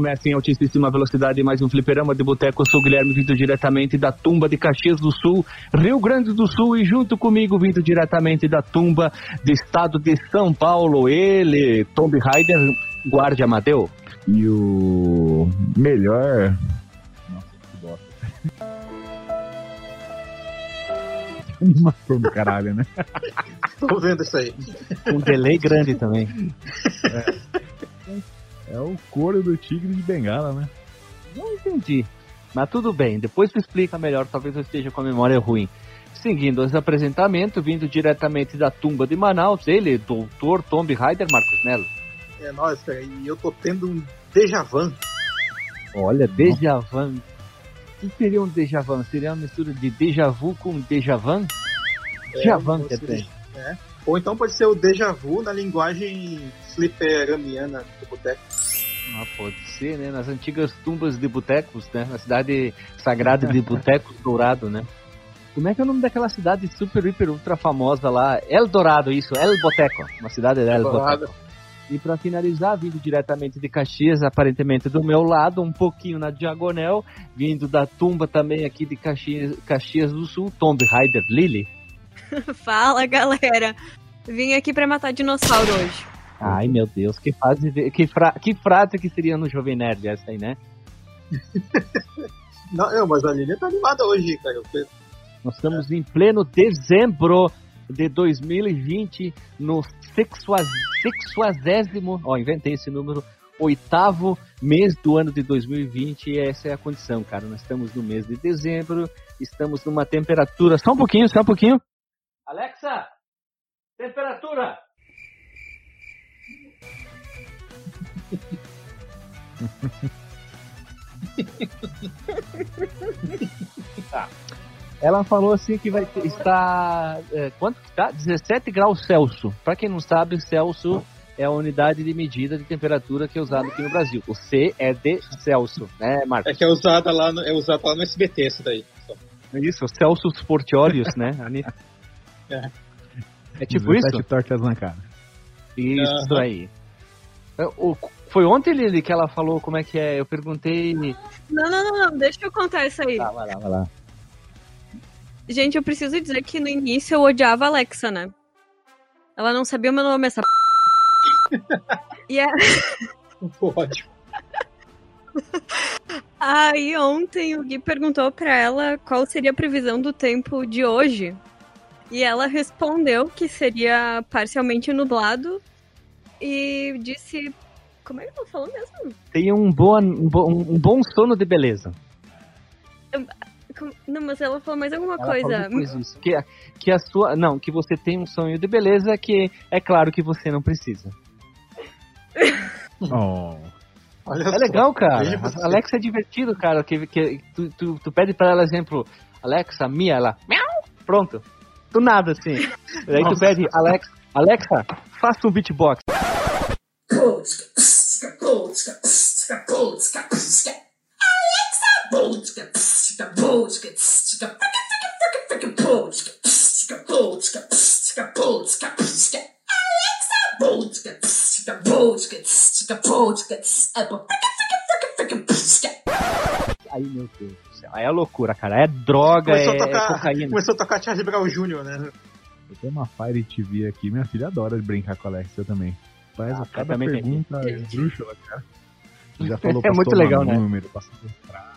começa em altíssima velocidade mais um fliperama de boteco. Eu sou o Guilherme, vindo diretamente da tumba de Caxias do Sul, Rio Grande do Sul, e junto comigo, vindo diretamente da tumba do estado de São Paulo, ele, Tomb Raider, Guarde Amadeu. E o melhor. Nossa, que bosta. Animação do caralho, né? Tô vendo isso aí. Um delay grande também. É o couro do tigre de bengala, né? Não entendi. Mas tudo bem, depois tu explica melhor, talvez eu esteja com a memória ruim. Seguindo os apresentamentos, vindo diretamente da tumba de Manaus, ele, doutor Tomb Raider Marcos Melo. É nóis, cara. E eu tô tendo um déjà vu. Olha, déjà vu. O que seria um déjà vu? Seria uma mistura de déjà vu com déjà vu? Déjà vu, ou quer seria- dizer. É. Ou então pode ser o déjà vu na linguagem fliperamiana do boteco. Ah, pode ser, né? Nas antigas tumbas de botecos, né? Na cidade sagrada de Botecos Dourado, né? Como é que é o nome daquela cidade super, hiper, ultra famosa lá? El Dourado, isso, El Boteco. Uma cidade de El Dourado. Boteco. E pra finalizar, vindo diretamente de Caxias, aparentemente do meu lado, um pouquinho na diagonal, vindo da tumba também aqui de Caxias, Caxias do Sul, Tomb Raider Lily. Fala, galera. Vim aqui pra matar dinossauro hoje. Ai, meu Deus, que frase, que, fra, que frase que seria no Jovem Nerd essa aí, né? Não, não, mas a Lilian tá animada hoje, cara. Eu- Nós estamos em pleno dezembro de 2020, no sexua- sexuagésimo, ó, inventei esse número, oitavo mês do ano de 2020, e essa é a condição, cara. Nós estamos no mês de dezembro, estamos numa temperatura. Só um pouquinho, só um pouquinho. Alexa! Temperatura! Tá. Ela falou assim que vai ter- estar. é, quanto que tá? 17 graus Celsius. Pra quem não sabe, Celsius é a unidade de medida de temperatura que é usada aqui no Brasil. O C é de Celsius, né, Marcos? É que é usada lá no, é usada lá no SBT, essa daí. Só. Isso, Celsius Portiolius, né? É. É tipo isso? 17 tortas na cara. Isso Aham. aí. É, o- Foi ontem, Lili, que ela falou como é que é. Eu perguntei. Não, não, não, não. Deixa eu contar isso aí. Tá, vai lá, vai lá. Gente, eu preciso dizer que no início eu odiava a Alexa, né? Ela não sabia o meu nome, essa. e é- Ótimo. aí ontem o Gui perguntou pra ela qual seria a previsão do tempo de hoje. E ela respondeu que seria parcialmente nublado. E disse. Como é que ela falou mesmo? Tem um, boa, um, bo- um bom sono de beleza. Não, mas ela falou mais alguma Ela coisa. isso, que, que a sua. Não, que você tem um sonho de beleza que é claro que você não precisa. Oh. Olha É só. legal, cara. Você. Alexa é divertido, cara. Que, que tu, tu, tu pede pra ela exemplo, Alexa, Mia, ela. Miau! Pronto. Do nada, assim. Daí tu pede, Alexa, Alexa, faça um beatbox. Aí, meu Deus do céu. Aí é loucura, cara. É droga, Começou, é, a tocar, cocaína. começou a tocar Charlie Brown Jr., né? Eu tenho uma Fire TV aqui, minha filha adora brincar com a Alexa também. Faz Ah, cada tem. pergunta esdrúxula, cara. Já falou É pra muito legal, né? número, pra comprar.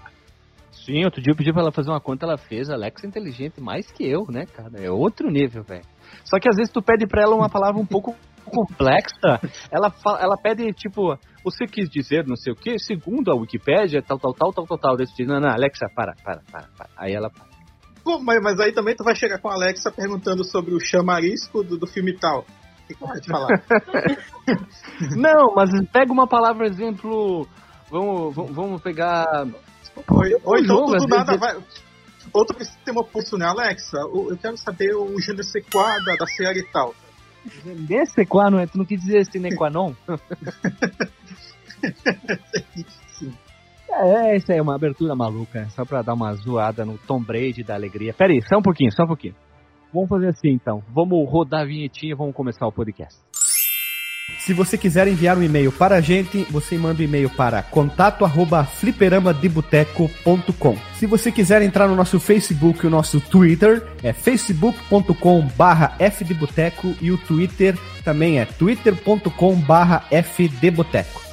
Sim, outro dia eu pedi pra ela fazer uma conta, ela fez. Alexa é inteligente mais que eu, né, cara? É outro nível, velho. Só que às vezes tu pede pra ela uma palavra um pouco complexa, ela, fa- ela pede, tipo, você quis dizer não sei o que, segundo a Wikipédia, tal, tal, tal, tal, tal, tal. Daí tu diz, não, não, Alexa, para, para, para, para. Aí ela para. Pô, mas, mas aí também tu vai chegar com a Alexa perguntando sobre o chamarisco do, do filme tal. Te falar? Não, mas pega uma palavra, exemplo, vamos, vamos, pegar... ou, ou então jogo, do nada vezes- vai. Outro sistema opção, né? Alexa, eu quero saber o sais quoi da, da série tal. Nesse qua, não é? Tu não quis dizer sine qua non? Sim. É, isso aí é uma abertura maluca, só pra dar uma zoada no Tom Brady da alegria. Pera aí, só um pouquinho, só um pouquinho. Vamos fazer assim então. Vamos rodar a vinhetinha e vamos começar o podcast. Se você quiser enviar um e-mail para a gente, você manda um e-mail para contato@fliperamadeboteco.com. Se você quiser entrar no nosso Facebook e o nosso Twitter, é facebook.com/fdeboteco e o Twitter também é twitter.com/fdeboteco.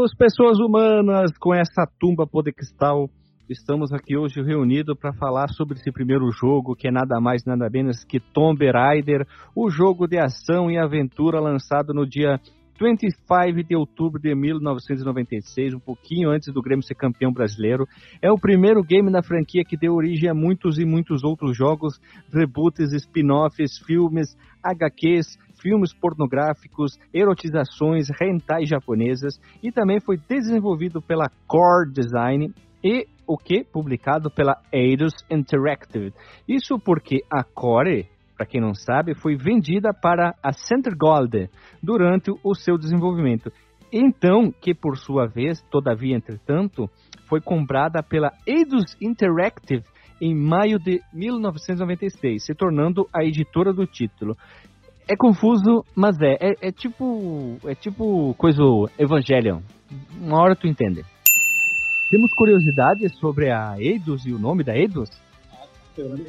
Voltamos, pessoas humanas, com essa tumba podestal. Estamos aqui hoje reunidos para falar sobre esse primeiro jogo, que é nada mais nada menos que Tomb Raider, o jogo de ação e aventura lançado no dia 25 de outubro de 1996, um pouquinho antes do Grêmio ser campeão brasileiro. É o primeiro game da franquia que deu origem a muitos e muitos outros jogos, reboots, spin-offs, filmes, HQs, filmes pornográficos, erotizações, hentai japonesas e também foi desenvolvido pela Core Design e o que? Publicado pela Eidos Interactive. Isso porque a Core, para quem não sabe, foi vendida para a Center Gold durante o seu desenvolvimento. Então, que por sua vez, todavia, entretanto, foi comprada pela Eidos Interactive em maio de 1996, se tornando a editora do título. É confuso, mas é. É, é tipo. É tipo coisa Evangelion. Uma hora tu entende. Temos curiosidades sobre a Eidos e o nome da Eidos?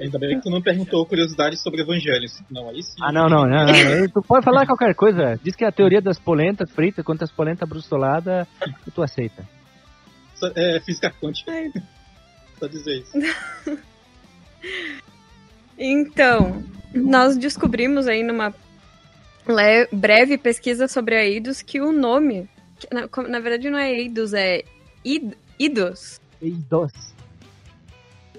Ainda bem que tu não perguntou curiosidades sobre evangelhos. Não, aí sim. Ah, não, não, não. não. tu pode falar qualquer coisa. Diz que é a teoria das polentas fritas contra as polentas brustoladas, tu aceita. É física quântica. Só dizer isso. Então, nós descobrimos aí numa breve pesquisa sobre a Eidos que o nome, que na, na, verdade não é Eidos, é Id, Idos. Eidos.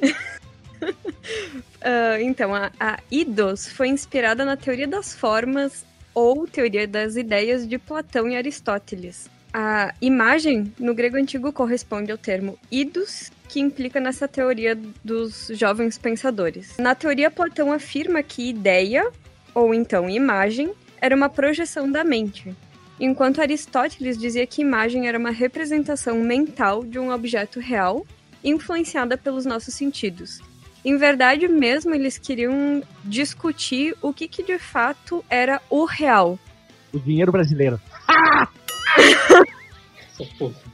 uh, então, a, a Idos foi inspirada na teoria das formas ou teoria das ideias de Platão e Aristóteles. A imagem, no grego antigo, corresponde ao termo idos, que implica nessa teoria dos jovens pensadores. Na teoria, Platão afirma que ideia, ou então imagem, era uma projeção da mente, enquanto Aristóteles dizia que imagem era uma representação mental de um objeto real, influenciada pelos nossos sentidos. Em verdade mesmo, eles queriam discutir o que, que de fato era o real. O dinheiro brasileiro. Ah!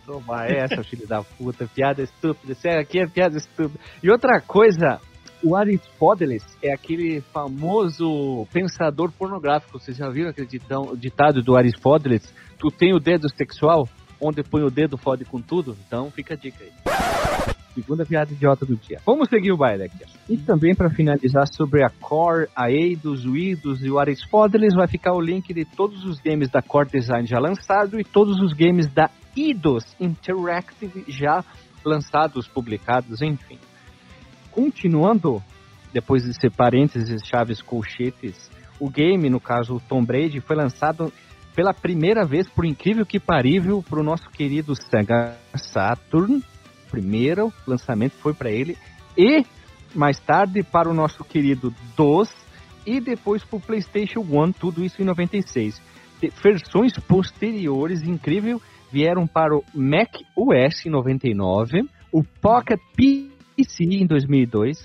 Toma essa, filho da puta, piada estúpida. Isso aqui é piada estúpida. E outra coisa, o Aristóteles é aquele famoso pensador pornográfico. Vocês já viram aquele ditado do Aristóteles? Tu tem o dedo sexual? Onde põe o dedo fode com tudo? Então fica a dica aí. Segunda piada idiota do dia. Vamos seguir o baile aqui. E também para finalizar sobre a Core, a Eidos, o Idos e o Aristóteles, vai ficar o link de todos os games da Core Design já lançado e todos os games da Eidos Interactive já lançados, publicados, enfim. Continuando, depois de ser parênteses, chaves, colchetes, O game, no caso o Tom Brady, foi lançado pela primeira vez, por incrível que parível, para o nosso querido Sega Saturn. Primeiro lançamento foi para ele. E mais tarde para o nosso querido DOS. E depois para o PlayStation 1, tudo isso em 96. De- versões posteriores, incrível, vieram para o Mac OS em 99, o Pocket PC em 2002,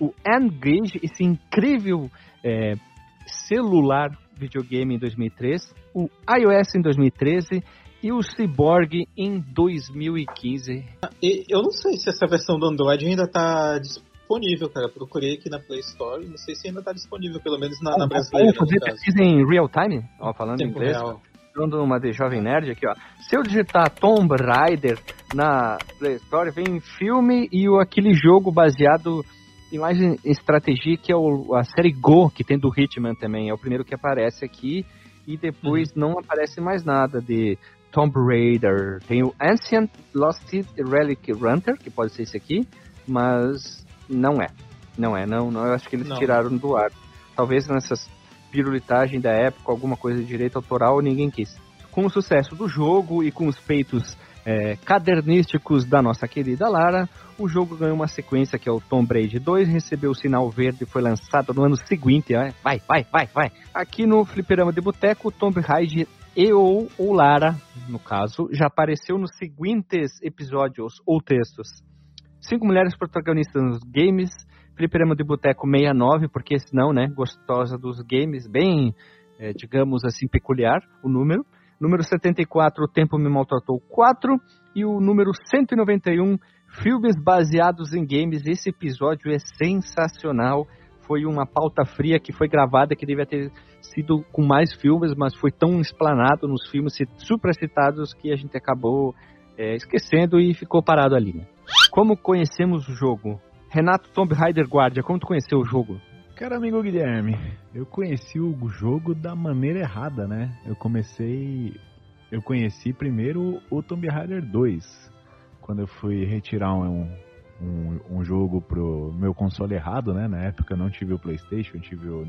o N-Gage, esse incrível é, celular videogame em 2003, o iOS em 2013 e o Cyborg em 2015. E eu não sei se essa versão do Android ainda tá disponível, cara. Procurei aqui na Play Store, não sei se ainda tá disponível, pelo menos na, na brasileira. Vamos fazer pesquisa em real time? Ó, falando Tempo inglês. real. Dando uma de Jovem Nerd aqui, ó. Se eu digitar Tomb Raider na Play Store, vem filme e o, aquele jogo baseado em mais em estratégia, que é o, a série Go, que tem do Hitman também. É o primeiro que aparece aqui. E depois não aparece mais nada de Tomb Raider. Tem o Ancient Lost Relic Hunter, que pode ser esse aqui, mas não é. Não é, não, não eu acho que eles Não. tiraram do ar. Talvez nessas pirulitagem da época, alguma coisa de direito autoral, ninguém quis. Com o sucesso do jogo e com os peitos é, cadernísticos da nossa querida Lara, o jogo ganhou uma sequência que é o Tomb Raider 2, recebeu o sinal verde e foi lançado no ano seguinte. ó. Vai, vai, vai, vai. Aqui no Fliperama de Boteco, Tomb Raider e ou, ou Lara, no caso, já apareceu nos seguintes episódios ou textos. Cinco mulheres protagonistas nos games, Fliperama de Boteco 69, porque senão, né, gostosa dos games, bem, eh, digamos assim, peculiar o número. Número 74, O Tempo Me Maltratou 4. E o número 191, Filmes Baseados em Games. Esse episódio é sensacional. Foi uma pauta fria que foi gravada, que devia ter sido com mais filmes, mas foi tão explanado nos filmes supracitados que a gente acabou eh, esquecendo e ficou parado ali. Né? Como conhecemos o jogo? Renato Tomb Raider Guardia, como tu conheceu o jogo? Cara, amigo Guilherme, eu conheci o jogo da maneira errada, né? Eu comecei. Eu conheci primeiro o Tomb Raider 2, quando eu fui retirar um, um, um jogo pro meu console errado, né? Na época eu não tive o PlayStation, eu tive o.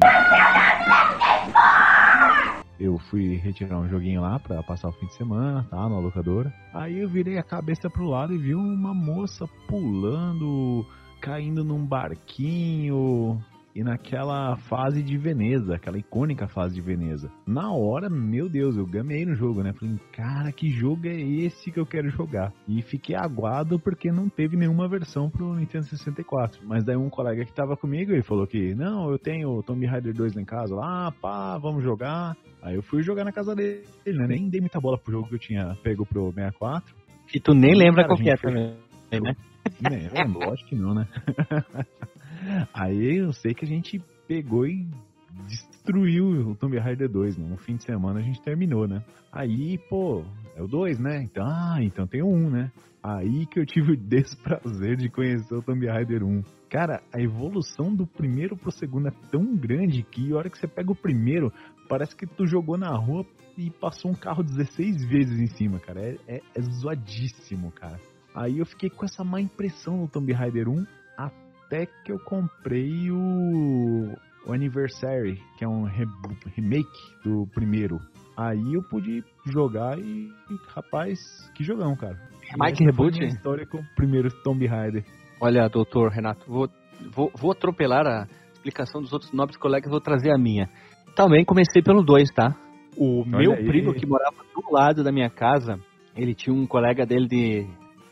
Eu fui retirar um joguinho lá pra passar o fim de semana, tá? Na locadora. Aí eu virei a cabeça pro lado e vi uma moça pulando, caindo num barquinho. E naquela fase de Veneza, aquela icônica fase de Veneza. Na hora, meu Deus, eu gamei no jogo, né? Falei, cara, que jogo é esse que eu quero jogar? E fiquei aguado porque não teve nenhuma versão pro Nintendo 64. Mas daí um colega que tava comigo, ele falou que, não, eu tenho o Tomb Raider 2 lá em casa. Lá, pá, vamos jogar. Aí eu fui jogar na casa dele, né? Nem dei muita bola pro jogo que eu tinha pego pro 64. Que tu nem lembra Cara, qual que é também, né? É, lógico que não, né? Aí eu sei que a gente pegou e destruiu o Tomb Raider 2, né? No fim de semana a gente terminou, né? Aí, pô, é o 2, né? Então, ah, então tem o 1, né? Aí que eu tive o desprazer de conhecer o Tomb Raider 1. Cara, a evolução do primeiro pro segundo é tão grande que a hora que você pega o primeiro, parece que tu jogou na rua e passou um carro 16 vezes em cima, cara. É, é, é zoadíssimo, cara. Aí eu fiquei com essa má impressão no Tomb Raider 1 até que eu comprei o, o Anniversary, que é um re- remake do primeiro. Aí eu pude jogar e, e, rapaz, que jogão, cara. Remake E essa reboot? História com o primeiro Tomb Raider. Olha, doutor Renato, vou, vou, vou atropelar a explicação dos outros nobres colegas, vou trazer a minha. Também comecei pelo 2, tá? O meu aí. primo que morava do lado da minha casa, ele tinha um colega dele de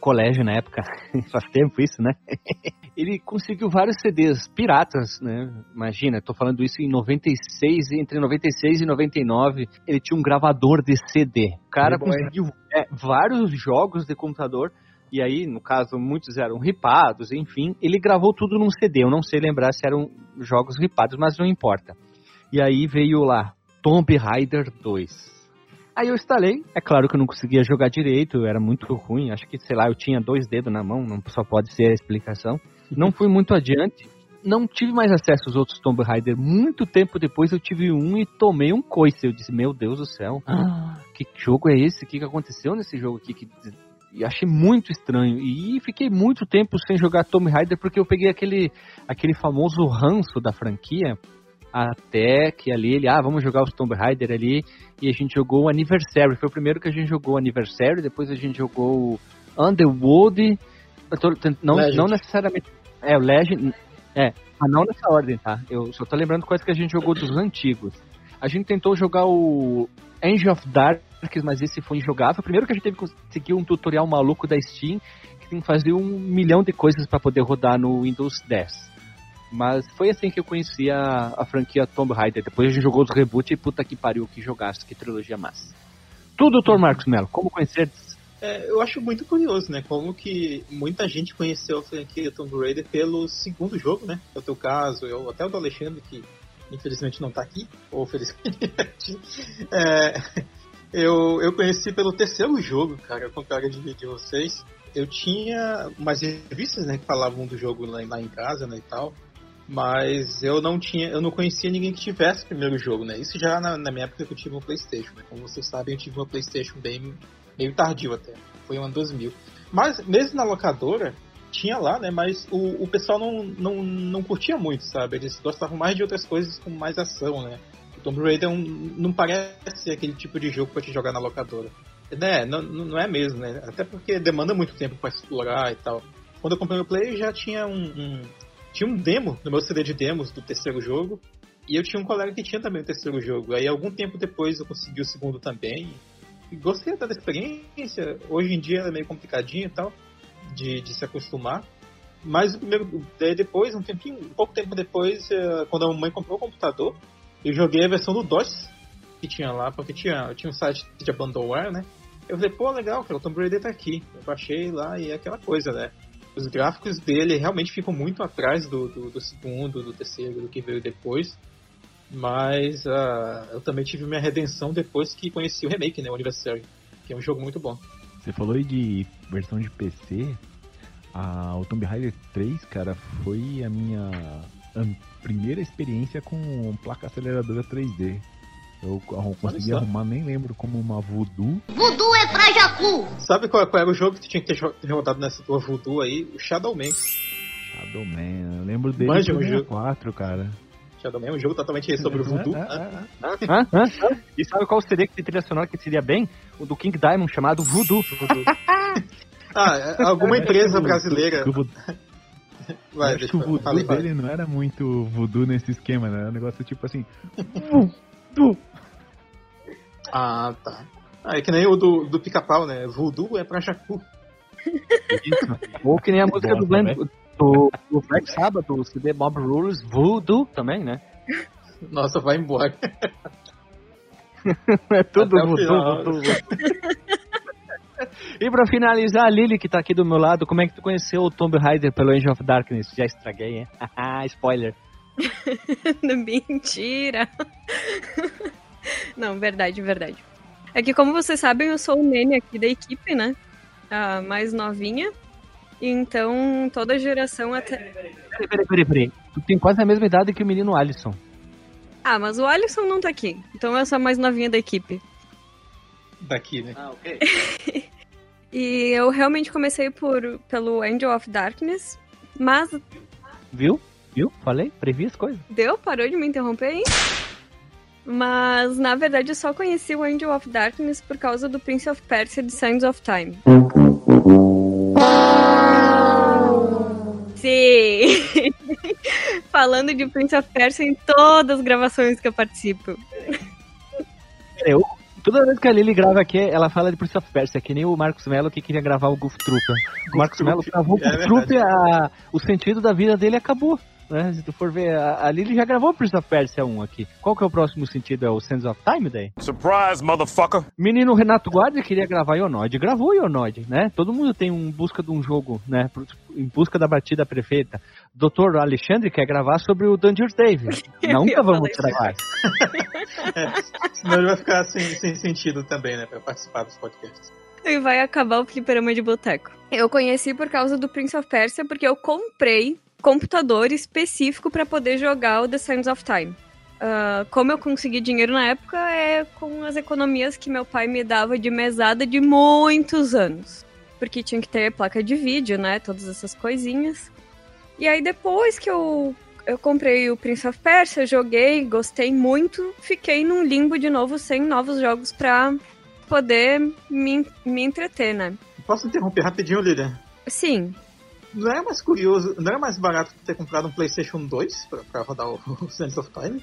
colégio na época, faz tempo isso, né? ele conseguiu vários CDs piratas, né? Imagina, tô falando isso em 96, entre 96 e 99, ele tinha um gravador de CD. O cara Playboy. conseguiu é, vários jogos de computador e aí, no caso, muitos eram ripados, enfim. Ele gravou tudo num CD. Eu não sei lembrar se eram jogos ripados, mas não importa. E aí veio lá, Tomb Raider 2. Aí eu instalei. É claro que eu não conseguia jogar direito, era muito ruim. Acho que, sei lá, eu tinha dois dedos na mão, não só pode ser a explicação. Não fui muito adiante. Não tive mais acesso aos outros Tomb Raider. Muito tempo depois eu tive um e tomei um coice. Eu disse, meu Deus do céu, que jogo é esse? O que que aconteceu nesse jogo aqui? Que e achei muito estranho. E fiquei muito tempo sem jogar Tomb Raider porque eu peguei aquele, aquele famoso ranço da franquia. Até que ali ele, ah, vamos jogar os Tomb Raider ali. E a gente jogou o Anniversary. Foi o primeiro que a gente jogou o Anniversary. Depois a gente jogou o Underworld. Tô não, Legend. não necessariamente. É, o Legend. É, mas não nessa ordem, tá? Eu só tô lembrando coisas que a gente jogou dos antigos. A gente tentou jogar o Angel of Darkness, mas esse foi injogável. Primeiro que a gente teve que conseguir um tutorial maluco da Steam, que tem que fazer um milhão de coisas para poder rodar no Windows 10. Mas foi assim que eu conheci a, a franquia Tomb Raider. Depois a gente jogou os reboot e puta que pariu, que jogaço, que trilogia massa. Tu, Dr. Marcos Mello, como conhecer? É, eu acho muito curioso, né? Como que muita gente conheceu a franquia Tomb Raider pelo segundo jogo, né? É o teu caso, eu, até o do Alexandre, que infelizmente não tá aqui, ou felizmente. É, eu, eu conheci pelo terceiro jogo, cara, ao contrário de, de vocês. Eu tinha umas revistas, né, que falavam do jogo lá, lá em casa, né, e tal. Mas eu não tinha, eu não conhecia ninguém que tivesse o primeiro jogo, né? Isso já na, na minha época que eu tive um Playstation, né? Como vocês sabem, eu tive uma Playstation bem meio tardio até. Foi ano 2000. Mas mesmo na locadora, tinha lá, né? Mas o, o pessoal não, não, não curtia muito, sabe? Eles gostavam mais de outras coisas com mais ação, né? O Tomb Raider é um- não parece aquele tipo de jogo pra te jogar na locadora. Né? Não, não é mesmo, né? Até porque demanda muito tempo pra explorar e tal. Quando eu comprei o Play, já tinha um, um- tinha um demo no meu CD de demos do terceiro jogo. E eu tinha um colega que tinha também o terceiro jogo. Aí algum tempo depois eu consegui o segundo também. E gostei até da experiência. Hoje em dia é meio complicadinho e tal. De, de se acostumar. Mas o primeiro, daí depois, um tempinho, um pouco tempo depois, eh, quando a mamãe comprou o computador, eu joguei a versão do DOS que tinha lá, porque tinha, tinha um site de abandonware, né? Eu falei, pô, legal, cara, o Tomb Raider tá aqui. Eu baixei lá e é aquela coisa, né? Os gráficos dele realmente ficam muito atrás do, do, do segundo, do terceiro, do que veio depois. Mas ah, eu também tive minha redenção depois que conheci o remake, né? O Anniversary, que é um jogo muito bom. Você falou aí de versão de PC. A, o Tomb Raider 3, cara, foi a minha a primeira experiência com placa aceleradora 3D. Eu consegui arrumar, nem lembro, como uma Voodoo. Voodoo é pra Jacu. Sabe qual, qual era o jogo que tu tinha que ter rodado nessa tua Voodoo aí? O Shadow Man. Shadow Man, eu lembro dele Manja do o jogo. 4, cara. Shadow Man é um jogo totalmente sobre o Voodoo. Ah, ah, ah. Hã? E sabe qual seria que trilha sonora que seria bem? O do King Diamond, chamado Voodoo. Ah, é, alguma empresa brasileira. Vai, acho deixa que o voodoo dele não era muito voodoo nesse esquema, né? Era um negócio tipo assim. Voodoo. Ah, tá. Ah, é que nem o do, do pica-pau, né? Voodoo é pra Jacu. Ou que nem a música Bosta, do, Glenn, do, do Black Sabbath, do CD Bob Rules, Voodoo também, né? Nossa, vai embora. É tudo Voodoo. Voodoo. E pra finalizar, a Lily, que tá aqui do meu lado, como é que tu conheceu o Tomb Raider pelo Angel of Darkness? Já estraguei, hein? Haha, Spoiler. Mentira! Não, verdade, verdade. É que, como vocês sabem, eu sou o Nene aqui da equipe, né? A mais novinha. Então, toda geração até. Peraí, peraí, peraí, peraí. Tu tem quase a mesma idade que o menino Alisson. Ah, mas o Alisson não tá aqui. Então eu sou a mais novinha da equipe. Daqui, né? Ah, ok. E eu realmente comecei por, pelo Angel of Darkness. Mas Viu? Viu? Falei? Previ as coisas. deu? Parou de me interromper, hein? Mas, na verdade, eu só conheci o Angel of Darkness por causa do Prince of Persia de Sands of Time. Sim! Falando de Prince of Persia em todas as gravações que eu participo. Eu, toda vez que a Lily grava aqui, ela fala de Prince of Persia, que nem o Marcos Mello que queria gravar o Goof Trooper. O Marcos Mello gravou o É Goof. Trooper, a- o sentido da vida dele acabou. Né? Se tu for ver, a, a Lily já gravou o Prince of Persia 1 aqui. Qual que é o próximo sentido? É o Sands of Time daí? Surprise, motherfucker. Menino Renato Guardia queria gravar Ionod, gravou Ionod, né? Todo mundo tem um busca de um jogo, né? Em busca da batida perfeita. Dr. Alexandre quer gravar sobre o Dungeons Dave. Nunca vamos gravar. Senão ele vai ficar sem, sem sentido também, né? Pra participar dos podcasts. E vai acabar o fliperama de boteco. Eu conheci por causa do Prince of Persia, porque eu comprei computador específico para poder jogar o The Sands of Time. Ah, como eu consegui dinheiro na época é com as economias que meu pai me dava de mesada de muitos anos. Porque tinha que ter placa de vídeo, né? Todas essas coisinhas. E aí depois que eu eu comprei o Prince of Persia, joguei, gostei muito, fiquei num limbo de novo sem novos jogos pra poder me, me entreter, né? Posso interromper rapidinho, Lilian? Sim. Não era mais curioso, não era mais barato ter comprado um PlayStation 2 pra, pra rodar o, o Sands of Time?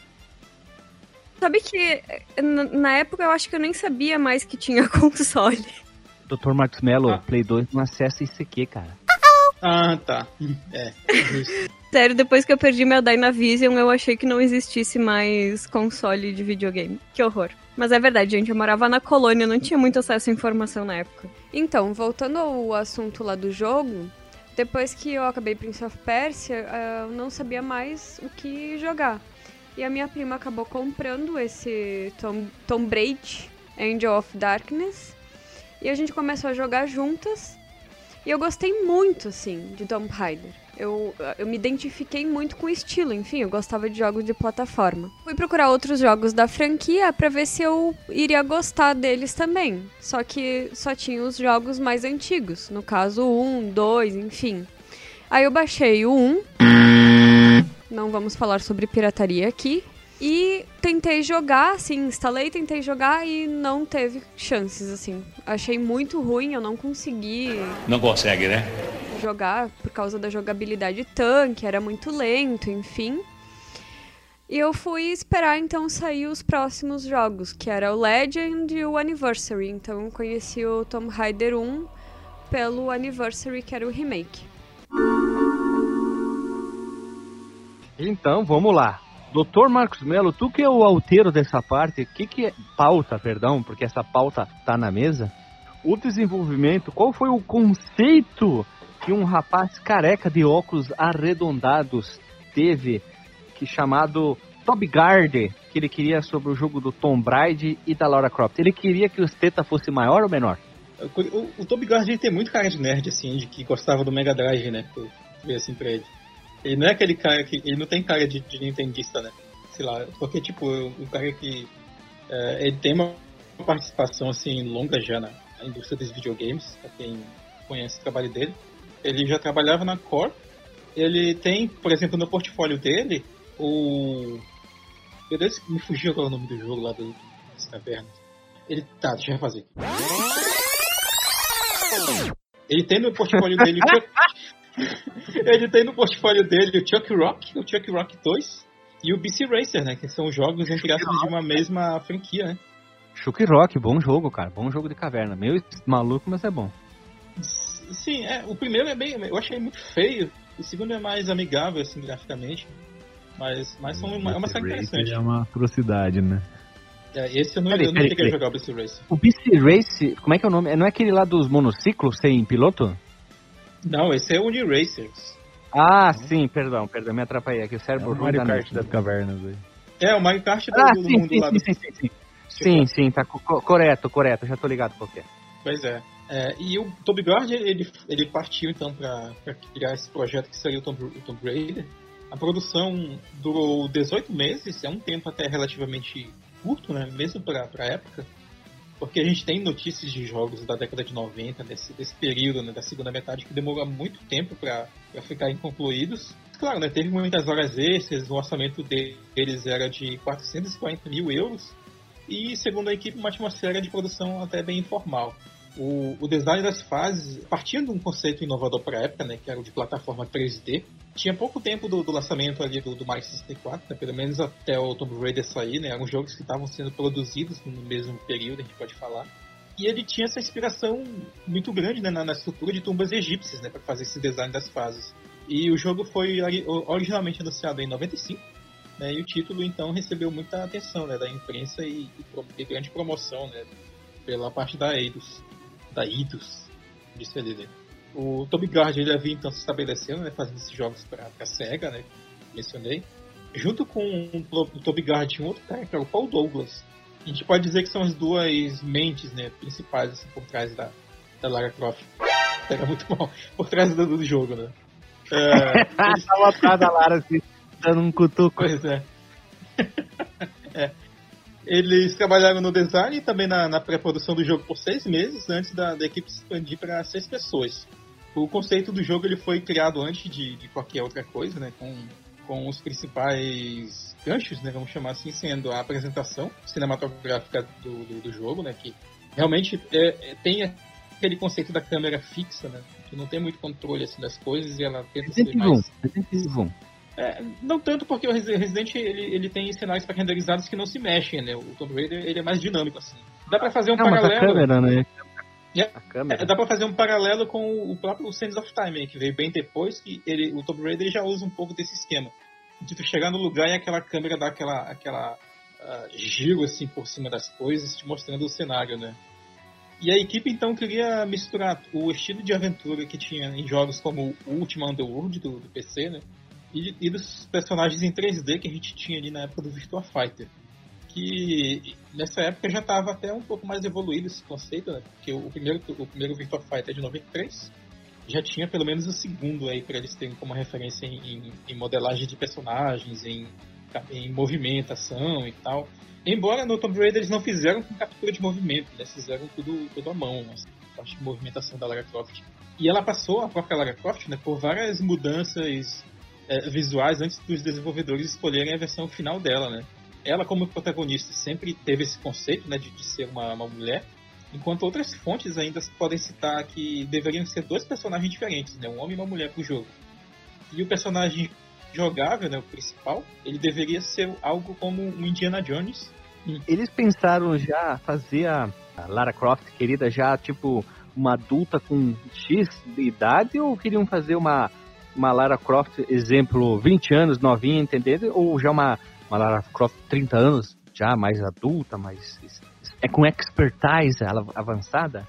Sabe que na, época eu acho que eu nem sabia mais que tinha console. Dr. Marcos Mello, Ah. Play 2 não acessa isso aqui, cara. Ah, tá. É. Sério, depois que eu perdi meu Dynavision, eu achei que não existisse mais console de videogame. Que horror. Mas é verdade, gente, eu morava na colônia, não tinha muito acesso à informação na época. Então, voltando ao assunto lá do jogo, depois que eu acabei Prince of Persia, eh, eu não sabia mais o que jogar. E a minha prima acabou comprando esse Tom, Tomb Raider, Angel of Darkness, e a gente começou a jogar juntas. E eu gostei muito, assim, de Tomb Raider. Eu, eu me identifiquei muito com o estilo, enfim, eu gostava de jogos de plataforma. Fui procurar outros jogos da franquia pra ver se eu iria gostar deles também. Só que só tinha os jogos mais antigos, no caso o 1, 2, enfim. Aí eu baixei o 1. Não vamos falar sobre pirataria aqui. E tentei jogar, assim, instalei, tentei jogar e não teve chances, assim. Achei muito ruim, eu não consegui Não consegue, né? Jogar por causa da jogabilidade tanque, era muito lento, enfim. E eu fui esperar então sair os próximos jogos, que era o Legend e o Anniversary. Então eu conheci o Tomb Raider 1 pelo Anniversary, que era o remake. Então, vamos lá. Doutor Marcos Melo, tu que é o alteiro dessa parte, que que é pauta, perdão, porque essa pauta tá na mesa. O desenvolvimento, qual foi o conceito que um rapaz careca de óculos arredondados teve, que chamado Toby Gard, que ele queria sobre o jogo do Tom Brady e da Laura Croft. Ele queria que o Teta fosse maior ou menor? O, o, Gard ele tem muito cara de nerd, assim, de que gostava do Mega Drive, né? Tu vê assim pra ele. Ele não é aquele cara que. Ele não tem cara de, de nintendista, né? Sei lá, porque, tipo, o cara que. é, ele tem uma participação, assim, longa já na indústria dos videogames, pra quem conhece o trabalho dele. Ele já trabalhava na Core. Ele tem, por exemplo, no portfólio dele, o. Meu Deus, me fugiu agora o nome do jogo lá do, das cavernas. Ele. Tá, deixa eu refazer aqui. Ele tem no portfólio dele o Chuck... Ele tem no portfólio dele o Chuck Rock, o Chuck Rock 2 e o BC Racer, né? Que são jogos, entre aspas, de uma mesma franquia, né? Chuck Rock, bom jogo, cara. Bom jogo de caverna. Meio maluco, mas é bom. Sim, é, o primeiro é bem. Eu achei muito feio. O segundo é mais amigável, assim, graficamente. Mas, mas são uma, é uma série interessante. É uma atrocidade, né? É, esse eu não, Peraí, eu não peraí, cheguei a jogar o BC Racer. O BC Race, como é que é o nome? Não é aquele lá dos monociclos sem piloto? Não, esse é o Uni Racers. Ah, sim, perdão, perdão, me atrapalhei aqui. O É cérebro o ruim Mario Kart noite. das cavernas aí. É, o Mario Kart do, Ah, do sim, mundo sim, lá sim, do. sim, sim, sim. Sim, sim, tá co- co- correto, correto, já tô ligado qual que é. Pois é. É, e o Toby Gard, ele, ele partiu então para criar esse projeto que seria o Tomb, o Tomb Raider. A produção durou 18 meses, é um tempo até relativamente curto, né? Mesmo para a época. Porque a gente tem notícias de jogos da década de 90, desse, desse período, né, da segunda metade, que demorou muito tempo para ficarem concluídos. Claro, né, teve muitas horas extras, o orçamento deles era de 440 mil euros, e segundo a equipe, uma atmosfera de produção até bem informal. O, o design das fases, partindo de um conceito inovador para a época, né, que era o de plataforma 3D, tinha pouco tempo do, do lançamento ali do, do Mario 64, né, pelo menos até o Tomb Raider sair, né, eram jogos que estavam sendo produzidos no mesmo período, a gente pode falar. E ele tinha essa inspiração muito grande né, na, na estrutura de tumbas egípcias, né, para fazer esse design das fases. E o jogo foi ori- originalmente anunciado em 95, né, e o título então recebeu muita atenção né, da imprensa e, e, e grande promoção né, pela parte da Eidos, da Eidos, disse ele. Né. O Toby Gard ele havia então se estabelecendo, né, fazendo esses jogos para a SEGA, né, mencionei. Junto com o Toby Gard tinha um outro era o Paul Douglas. A gente pode dizer que são as duas mentes né, principais assim, por trás da, da Lara Croft. Era muito mal. Por trás do, do jogo, né? É, eles- Tava atrás da Lara assim, dando um cutuco. Pois. É. Eles trabalharam no design e também na, na pré-produção do jogo por seis meses antes da, da equipe se expandir para seis pessoas. O conceito do jogo ele foi criado antes de, de qualquer outra coisa, né? Com com os principais ganchos, né, vamos chamar assim, sendo a apresentação cinematográfica do, do, do jogo, né, que realmente é, é, tem aquele conceito da câmera fixa, né, que não tem muito controle assim, das coisas e ela tenta ser mais... É, não tanto porque o Resident ele, ele tem cenários pré-renderizados que não se mexem, né? O Tomb Raider ele é mais dinâmico assim. Dá para fazer um não, paralelo. Mas a câmera, né? É, a câmera. É, dá para fazer um paralelo com o próprio Sands of Time, que veio bem depois que ele, o Tomb Raider já usa um pouco desse esquema. De tu chegar no lugar e aquela câmera dá aquela, aquela uh, giro assim por cima das coisas, te mostrando o cenário, né? E a equipe então queria misturar o estilo de aventura que tinha em jogos como o Ultima Underworld do, do PC, né? E, e, dos personagens em 3D que a gente tinha ali na época do Virtua Fighter. Que nessa época já estava até um pouco mais evoluído esse conceito, né? Porque o primeiro, o primeiro Virtua Fighter é de 93 já tinha pelo menos o segundo aí para eles terem como referência em, em, modelagem de personagens, em, em movimentação e tal. Embora no Tomb Raider eles não fizeram com captura de movimento, eles fizeram tudo, tudo à mão, assim, parte de movimentação da Lara Croft. E ela passou, a própria Lara Croft, né, por várias mudanças é, visuais antes dos desenvolvedores escolherem a versão final dela, né. Ela, como protagonista, sempre teve esse conceito né, de, de ser uma, uma mulher, enquanto outras fontes ainda podem citar que deveriam ser dois personagens diferentes, né, um homem e uma mulher pro jogo. E o personagem jogável, né, o principal, ele deveria ser algo como um Indiana Jones. Eles pensaram já fazer a Lara Croft, querida, já tipo uma adulta com X de idade ou queriam fazer uma, uma Lara Croft, exemplo, 20 anos, novinha, entendeu? Ou já uma, uma Lara Croft 30 anos, já mais adulta, mais. É com expertise avançada?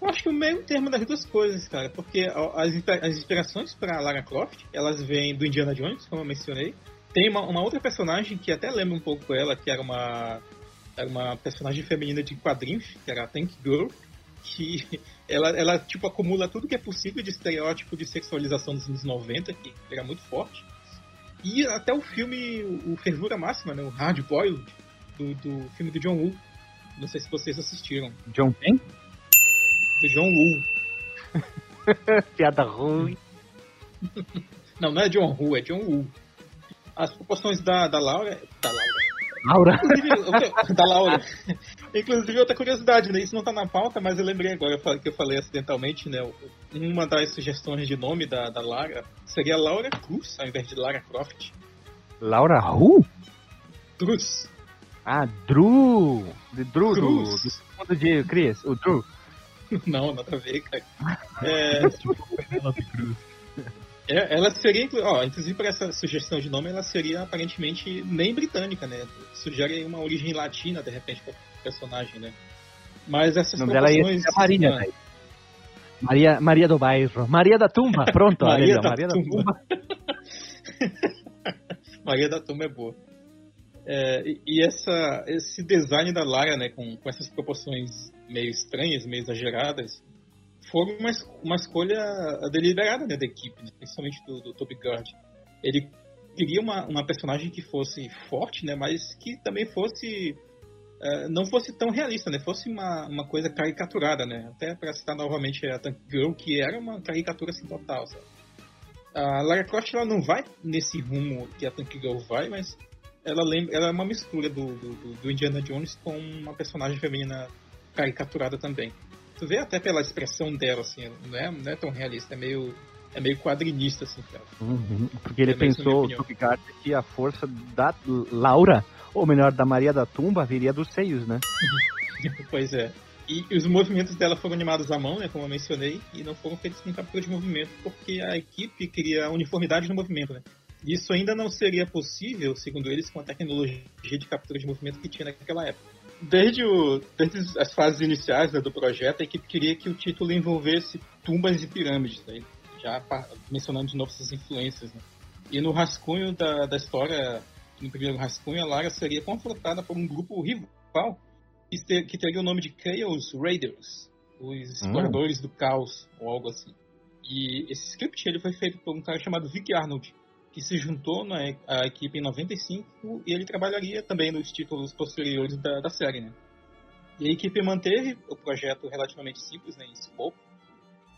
Eu acho que o meio termo das duas coisas, cara, porque as, as inspirações para Lara Croft, elas vêm do Indiana Jones, como eu mencionei. Tem uma, uma, outra personagem que até lembra um pouco ela, que era uma, era uma personagem feminina de quadrinhos, que era a Tank Girl, que ela, ela tipo acumula tudo que é possível de estereótipo de sexualização dos anos 90, que era muito forte. E até o filme, o Fervura Máxima, né, o Hard Boiled, do, do filme do John Woo. Não sei se vocês assistiram. John quem? do John Woo. Piada ruim. não, não é John Woo, é John Woo. As proporções da, da Laura. Da Laura. Laura? da Laura. Inclusive, outra curiosidade, né? Isso não tá na pauta, mas eu lembrei agora que eu falei acidentalmente, né? Uma das sugestões de nome da, da Lara seria Laura Cruz, ao invés de Lara Croft. Laura Who? Cruz. Ah, Drew! De Drew, Cruz. do, do de Chris, o Drew. Não, nada a ver, cara. É... é, ela seria, ó, inclusive para essa sugestão de nome, ela seria aparentemente nem britânica, né? Sugere uma origem latina, de repente, para o personagem, né? Mas essas nome dela ser Maria, né? Maria, Maria do Bairro. Maria da Tumba, pronto. Maria, da, Maria Tumba. da Tumba. Maria da Tumba é boa. É, e, e essa, esse design da Lara, né, com, com essas proporções meio estranhas, meio exageradas, foram uma, uma escolha deliberada né, da equipe, né, principalmente do, do Toby. Ele queria uma, uma personagem que fosse forte, né, mas que também fosse uh, não fosse tão realista, né, fosse uma, uma coisa caricaturada, né, até para citar novamente a Tank Girl, que era uma caricatura assim total, sabe? A Lara Croft ela não vai nesse rumo que a Tank Girl vai, mas ela lembra, ela é uma mistura do, do, do Indiana Jones com uma personagem feminina caricaturada também. Tu vê até pela expressão dela, assim, não é, não é tão realista, é meio, é meio quadrinista, assim, cara. Uhum, porque ele é pensou, o que a força da Laura, ou melhor, da Maria da Tumba, viria dos seios, né? pois é. E os movimentos dela foram animados à mão, né, como eu mencionei, e não foram feitos com captura de movimento, porque a equipe queria uniformidade no movimento, né? Isso ainda não seria possível, segundo eles, com a tecnologia de captura de movimento que tinha naquela época desde, o, desde as fases iniciais né, do projeto, a equipe queria que o título envolvesse tumbas e pirâmides, né, já mencionando de novo essas influências. Né. E no rascunho da, da história, no primeiro rascunho, a Lara seria confrontada por um grupo rival que, ter, que teria o nome de Chaos Raiders, os exploradores hum. do caos, ou algo assim. E esse script ele foi feito por um cara chamado Vic Arnold, que se juntou na a equipe em 95 e ele trabalharia também nos títulos posteriores da, da série, né? E a equipe manteve o projeto relativamente simples, né, em scope,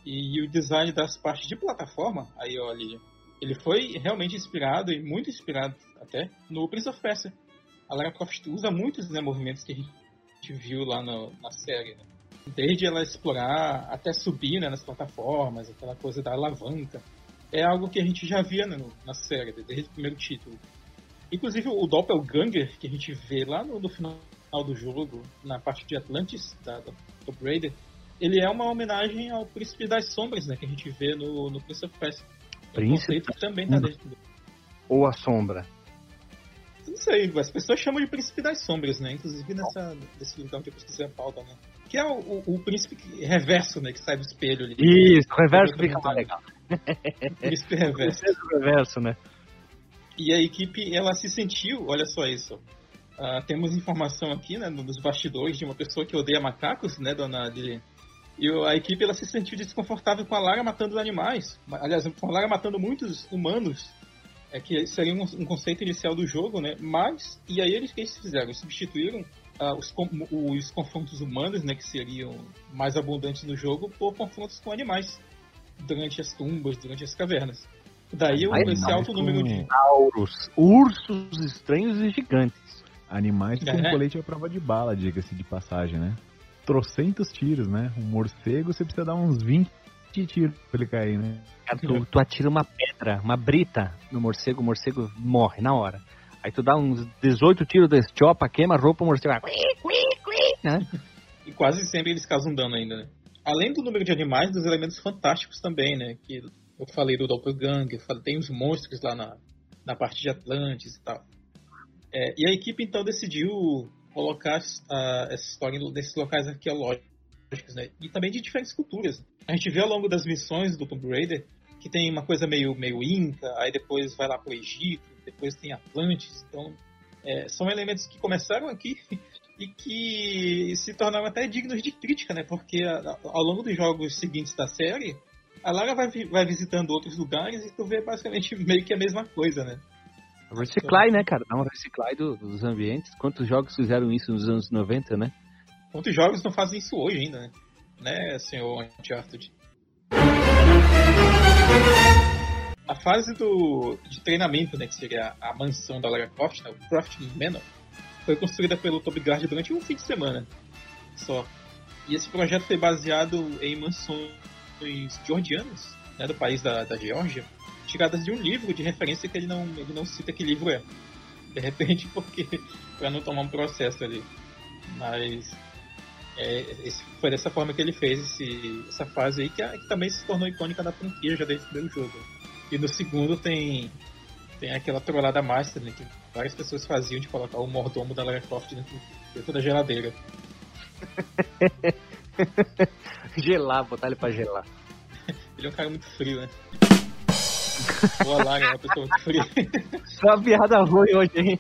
e o design das partes de plataforma, aí olha, Ele foi realmente inspirado, e muito inspirado até, no Prince of Persia. A Lara Croft usa muitos né, movimentos que a gente viu lá no, na série. Né? Desde ela explorar até subir né, nas plataformas, aquela coisa da alavanca. É algo que a gente já via né, na série, desde o primeiro título. Inclusive o Doppelganger, que a gente vê lá no, no final do jogo, na parte de Atlantis, da, da Tomb Raider, ele é uma homenagem ao Príncipe das Sombras, né, que a gente vê no, no Prince of Persia. Príncipe também tá dentro do... Ou a Sombra? Não sei, as pessoas chamam de Príncipe das Sombras, né, inclusive nessa, nesse lugar que eu pesquisei a pauta, né. Que é o, o, o príncipe reverso, né, que sai do espelho ali. Isso, reverso fica mais legal. O príncipe reverso. O reverso, né. E a equipe, ela se sentiu, olha só isso, uh, temos informação aqui, né, nos bastidores de uma pessoa que odeia macacos, né, dona Lilian? E a equipe ela se sentiu desconfortável com a Lara matando os animais. Aliás, com a Lara matando muitos humanos. É que seria um, um conceito inicial do jogo, né? Mas, e aí eles que eles fizeram? Substituíram uh, os, os confrontos humanos, né? Que seriam mais abundantes no jogo, por confrontos com animais. Durante as tumbas, durante as cavernas. Daí o esse alto número de. Auros, ursos estranhos e gigantes. Animais com É. colete à prova de bala, diga-se de passagem, né? Trocentos tiros, né? Um morcego você precisa dar uns 20 tiros pra ele cair, né? Tu, tu atira uma pedra, uma brita no morcego, o morcego morre na hora. Aí tu dá uns 18 tiros desse chopa, queima roupa, o morcego vai... Né? E quase sempre eles causam dano ainda, né? Além do número de animais, dos elementos fantásticos também, né? Que eu falei do Doppelganger, tem os monstros lá na, na parte de Atlantis e tal. É, e a equipe então decidiu colocar ah, essa história nesses locais arqueológicos, né? E também de diferentes culturas. A gente vê ao longo das missões do Tomb Raider que tem uma coisa meio, meio Inca, aí depois vai lá pro Egito, depois tem Atlantis. Então, é, são elementos que começaram aqui e que se tornaram até dignos de crítica, né? Porque ao longo dos jogos seguintes da série, a Lara vai, vai visitando outros lugares e tu vê basicamente meio que a mesma coisa, né? Reciclar, né, cara? Dá um reciclar do- dos ambientes. Quantos jogos fizeram isso nos anos 90, né? Quantos jogos não fazem isso hoje ainda, né? Né, senhor Uncharted? A fase do, de treinamento, né, que seria a mansão da Lara Croft, né, o Croft Manor, foi construída pelo Toby Gard durante um fim de semana só. E esse projeto foi baseado em mansões georgianas, né, do país da, da Geórgia, tiradas de um livro de referência que ele não, ele não cita que livro é. De repente, porque para não tomar um processo ali. Mas é, esse- foi dessa forma que ele fez esse- essa fase aí, que, a- que também se tornou icônica da franquia já desde o primeiro jogo. E no segundo tem, tem aquela trollada master, né, que várias pessoas faziam de colocar o mordomo da Lara Croft dentro, dentro da geladeira. Gelar, botar ele pra gelar. Ele é um cara muito frio, né? Ou a Lara é uma pessoa muito fria. Só uma piada ruim hoje, hein?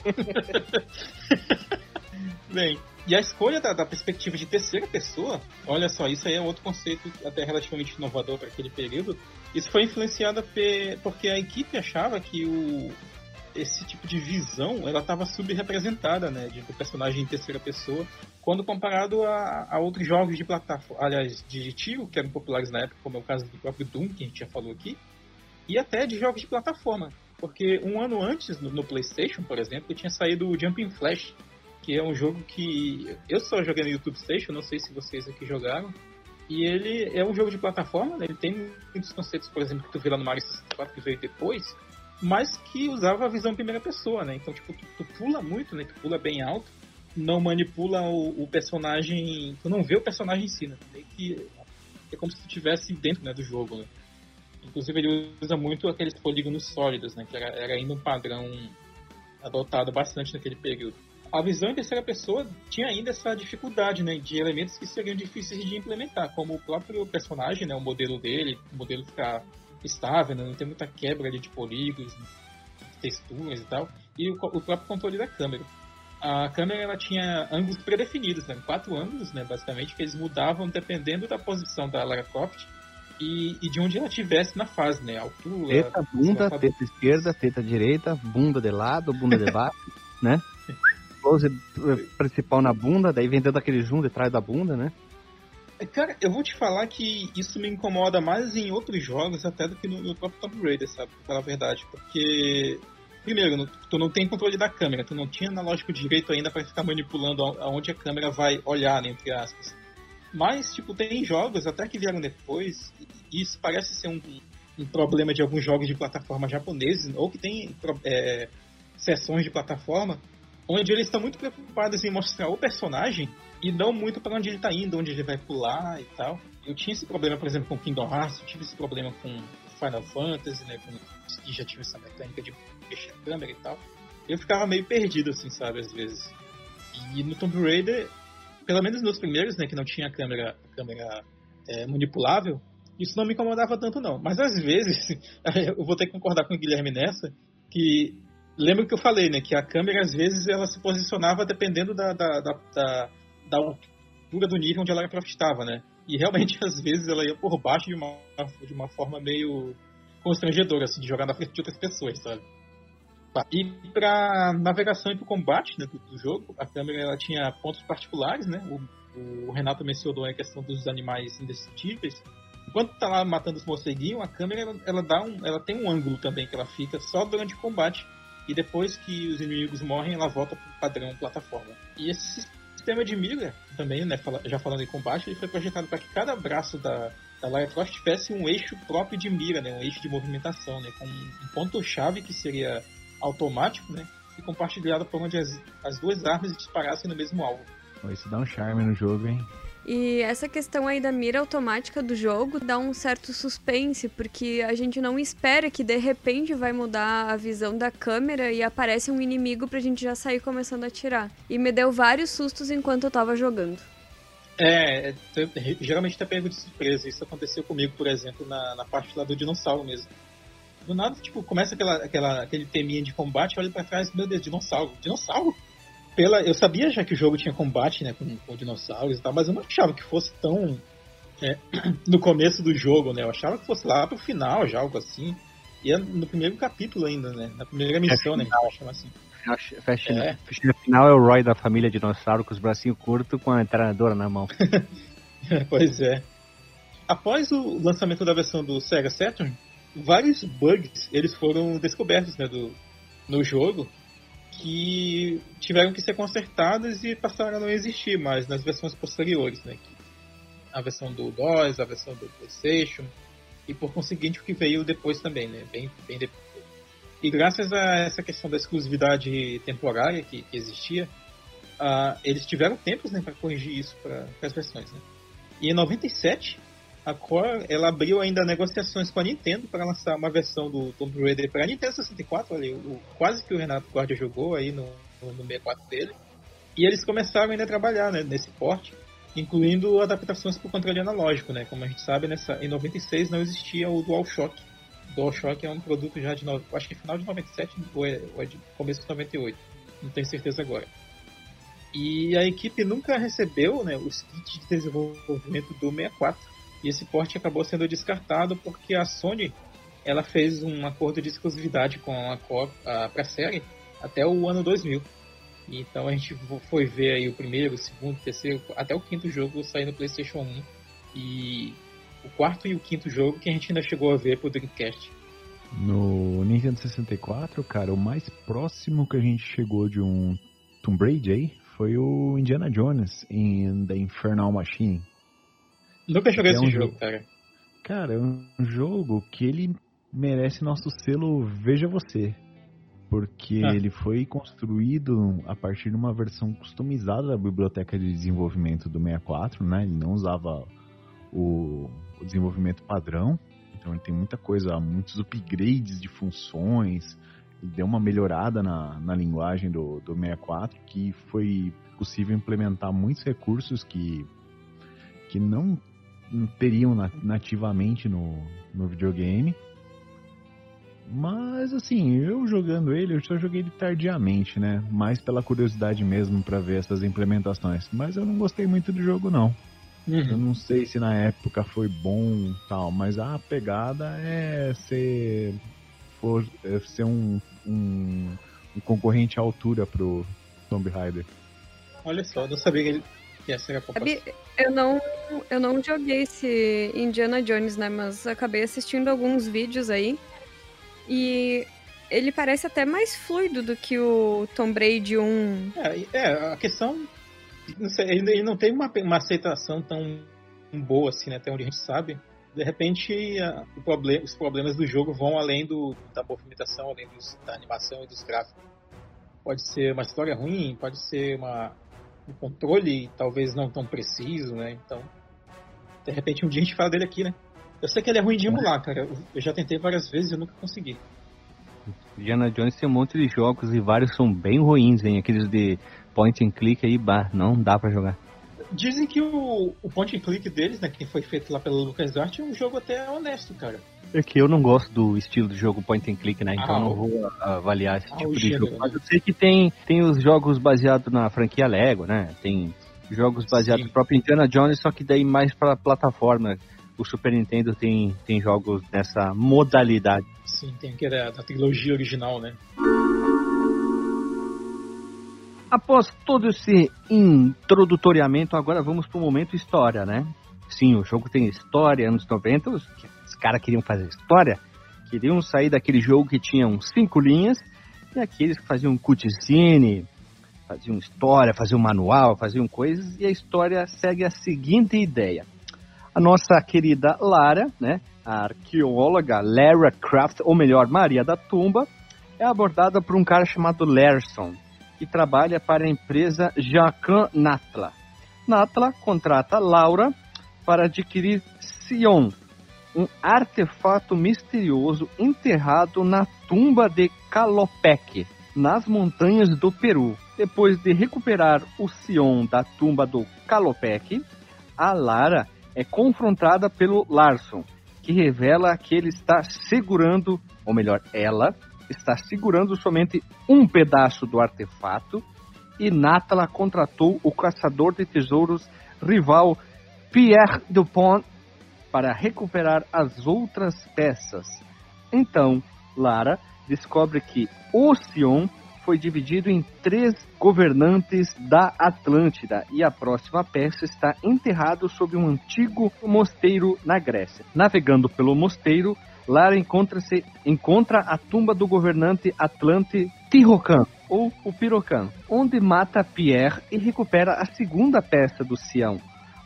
Bem, e a escolha da, da perspectiva de terceira pessoa, olha só, isso aí é outro conceito até relativamente inovador para aquele período. Isso foi influenciado pe- porque a equipe achava que o, esse tipo de visão ela estava subrepresentada, né, de do personagem em terceira pessoa, quando comparado a, a outros jogos de plataforma, aliás, de tiro que eram populares na época, como é o caso do próprio Doom que a gente já falou aqui, e até de jogos de plataforma. Porque um ano antes, no, no PlayStation, por exemplo, tinha saído o Jumping Flash, que é um jogo que eu só joguei no YouTube Station, não sei se vocês aqui jogaram. E ele é um jogo de plataforma, né? ele tem muitos conceitos, por exemplo, que tu vê lá no Mario 64 que veio depois, mas que usava a visão primeira pessoa, né? Então, tipo, tu, tu pula muito, né? Tu pula bem alto, não manipula o, o personagem, tu não vê o personagem em si, né? Que é como se tu estivesse dentro né, do jogo, né? Inclusive ele usa muito aqueles polígonos sólidos, né? Que era, era ainda um padrão adotado bastante naquele período. A visão em terceira pessoa tinha ainda essa dificuldade, né? De elementos que seriam difíceis de implementar, como o próprio personagem, né? O modelo dele, o modelo ficar estável, né? não tem muita quebra de polígonos, texturas e tal. E o, o próprio controle da câmera. A câmera ela tinha ângulos predefinidos, né? Quatro ângulos, né? Basicamente, que eles mudavam dependendo da posição da Lara Croft e, e de onde ela estivesse na fase, né? Altura. Teta, bunda, teta esquerda, teta direita, bunda de lado, bunda de baixo, né? Close eh, principal na bunda, daí vem dando aquele zoom de trás da bunda, né? Cara, eu vou te falar que isso me incomoda mais em outros jogos até do que no, no próprio Tomb Raider, sabe? Pra falar a verdade. Porque, primeiro, tu não tem controle da câmera, tu não tinha analógico direito ainda para ficar manipulando aonde a câmera vai olhar, né, entre aspas. Mas, tipo, tem jogos até que vieram depois, e isso parece ser um, um problema de alguns jogos de plataforma japoneses, ou que tem é, sessões de plataforma, onde eles estão muito preocupados em mostrar o personagem e não muito para onde ele está indo, onde ele vai pular e tal. Eu tinha esse problema, por exemplo, com Kingdom Hearts, eu tive esse problema com Final Fantasy, né, com, que já tinha essa mecânica de mexer a câmera e tal. Eu ficava meio perdido, assim, sabe, às vezes. E no Tomb Raider, pelo menos nos primeiros, né, que não tinha câmera, câmera é, manipulável, isso não me incomodava tanto não. Mas às vezes, eu vou ter que concordar com o Guilherme nessa, que lembra que eu falei, né, que a câmera às vezes ela se posicionava dependendo da, da, da, da, da altura do nível onde a Lara Croft estava, né? E realmente às vezes ela ia por baixo de uma, de uma forma meio constrangedora, assim, de jogar na frente de outras pessoas, sabe? E para navegação e para combate né, do, do, jogo, a câmera ela tinha pontos particulares, né? O, o Renato mencionou a questão dos animais indestrutíveis. Enquanto tá lá matando os morceguinhos, a câmera ela, ela, dá um, ela tem um ângulo também que ela fica só durante o combate e depois que os inimigos morrem, ela volta pro padrão plataforma. E esse sistema de mira também, né, já falando em combate, ele foi projetado para que cada braço da, da Lara Croft tivesse um eixo próprio de mira, né, um eixo de movimentação, né, com um ponto-chave que seria automático, né, e compartilhado por onde as, as duas armas disparassem no mesmo alvo. Isso dá um charme no jogo, hein? E essa questão aí da mira automática do jogo dá um certo suspense, porque a gente não espera que de repente vai mudar a visão da câmera e aparece um inimigo pra gente já sair começando a atirar. E me deu vários sustos enquanto eu tava jogando. É, geralmente tá pego de surpresa. Isso aconteceu comigo, por exemplo, na, na parte lá do dinossauro mesmo. Do nada, tipo, começa aquela, aquela, aquele teminha de combate, olha para trás, meu Deus, dinossauro. Dinossauro? Pela, eu sabia já que o jogo tinha combate, né, com, com dinossauros e tal, mas eu não achava que fosse tão é, no começo do jogo, né? Eu achava que fosse lá pro final, já algo assim. E é no primeiro capítulo ainda, né? Na primeira missão, é né? Que chama assim. Fecha, é. fecha final é o Roy da família dinossauro com os bracinhos curtos com a treinadora na mão. pois é. Após o lançamento da versão do Sega Saturn, vários bugs eles foram descobertos né, do, no jogo que tiveram que ser consertadas e passaram a não existir mais nas versões posteriores, né? A versão do DOS, a versão do PlayStation e por conseguinte o que veio depois também, né? Bem, bem depois. E graças a essa questão da exclusividade temporária que, que existia, uh, eles tiveram tempos né, para corrigir isso para as versões. Né? E em 97, a Core ela abriu ainda negociações com a Nintendo para lançar uma versão do Tomb Raider para a Nintendo 64, ali, o, quase que o Renato Guardia jogou aí no, no, no 64 dele. E eles começaram ainda a trabalhar né, nesse porte, incluindo adaptações para o controle analógico, né? Como a gente sabe, nessa, em 96 não existia o DualShock. O DualShock é um produto já de, no, acho que final de 97 ou é, ou é de começo de 98, não tenho certeza agora. E a equipe nunca recebeu né, os kits de desenvolvimento do 64 e esse porte acabou sendo descartado porque a Sony ela fez um acordo de exclusividade com a, a, pra série até o ano 2000. Então a gente foi ver aí o primeiro, o segundo, o terceiro, até o quinto jogo sair no PlayStation 1. E o quarto e o quinto jogo que a gente ainda chegou a ver pro Dreamcast. No Nintendo 64, cara, o mais próximo que a gente chegou de um Tomb Raider aí foi o Indiana Jones em The Infernal Machine. Nunca joguei é esse um jogo, cara. Cara, é um jogo que ele merece nosso selo Veja Você. Porque ah. ele foi construído a partir de uma versão customizada da biblioteca de desenvolvimento do 64, né? Ele não usava o, o desenvolvimento padrão. Então ele tem muita coisa, muitos upgrades de funções, e deu uma melhorada na, na linguagem do, do 64, que foi possível implementar muitos recursos que, que não teriam nativamente no, no videogame. Mas assim, eu jogando ele, eu só joguei ele tardiamente, né? Mais pela curiosidade mesmo para ver essas implementações. Mas eu não gostei muito do jogo não. Uhum. Eu não sei se na época foi bom tal, mas a pegada é ser, for, é ser um, um, um concorrente à altura pro Tomb Raider. Olha só, eu não sabia que ele, que essa era a proposta. Eu não, eu não joguei esse Indiana Jones, né? Mas acabei assistindo alguns vídeos aí. E ele parece até mais fluido do que o Tom Brady 1. É, é, a questão. Não sei, ele não tem uma, uma aceitação tão boa assim, né? Até onde a gente sabe. De repente, a- o proble- os problemas do jogo vão além do, da movimentação, além dos- da animação e dos gráficos. Pode ser uma história ruim, pode ser uma, um controle talvez não tão preciso, né? Então, de repente, um dia a gente fala dele aqui, né? Eu sei que ele é ruim de emular, cara. Eu- já tentei várias vezes e eu nunca consegui. Indiana Jones tem um monte de jogos e vários são bem ruins, hein? Aqueles de point and click aí, bah, não dá pra jogar. Dizem que o, o point and click deles, né, que foi feito lá pela LucasArts, é um jogo até honesto, cara. É que eu não gosto do estilo de jogo point and click, né? Então Ah, não o- vou avaliar esse Ah, tipo o de jogo. né? Mas eu sei que tem, tem os jogos baseados na franquia Lego, né? Tem jogos baseados no próprio Indiana Jones, só que daí mais pra plataforma. O Super Nintendo tem, tem jogos nessa modalidade. Sim, tem aquele da, da trilogia original, né? Após todo esse introdutoriamento, agora vamos pro momento história, né? Sim, o jogo tem história, anos 90, os, os caras queriam fazer história, queriam sair daquele jogo que tinha uns cinco linhas, e aqueles que faziam cutscene, faziam história, faziam manual, faziam coisas, e a história segue a seguinte ideia. A nossa querida Lara, né, a arqueóloga Lara Croft, ou melhor, Maria da Tumba, é abordada por um cara chamado Larson, que trabalha para a empresa Jacan Natla. Natla contrata Laura para adquirir Sion, um artefato misterioso enterrado na tumba de Calopec, nas montanhas do Peru. Depois de recuperar o Sion da tumba do Calopec, a Lara é confrontada pelo Larson, que revela que ele está segurando, ou melhor, ela está segurando somente um pedaço do artefato e Natala contratou o caçador de tesouros rival Pierre Dupont para recuperar as outras peças. Então, Lara descobre que Ocean foi dividido em três governantes da Atlântida e a próxima peça está enterrado sob um antigo mosteiro na Grécia. Navegando pelo mosteiro, Lara encontra-se encontra a tumba do governante Atlante Tihocan, ou o Pirocan, onde mata Pierre e recupera a segunda peça do Sião.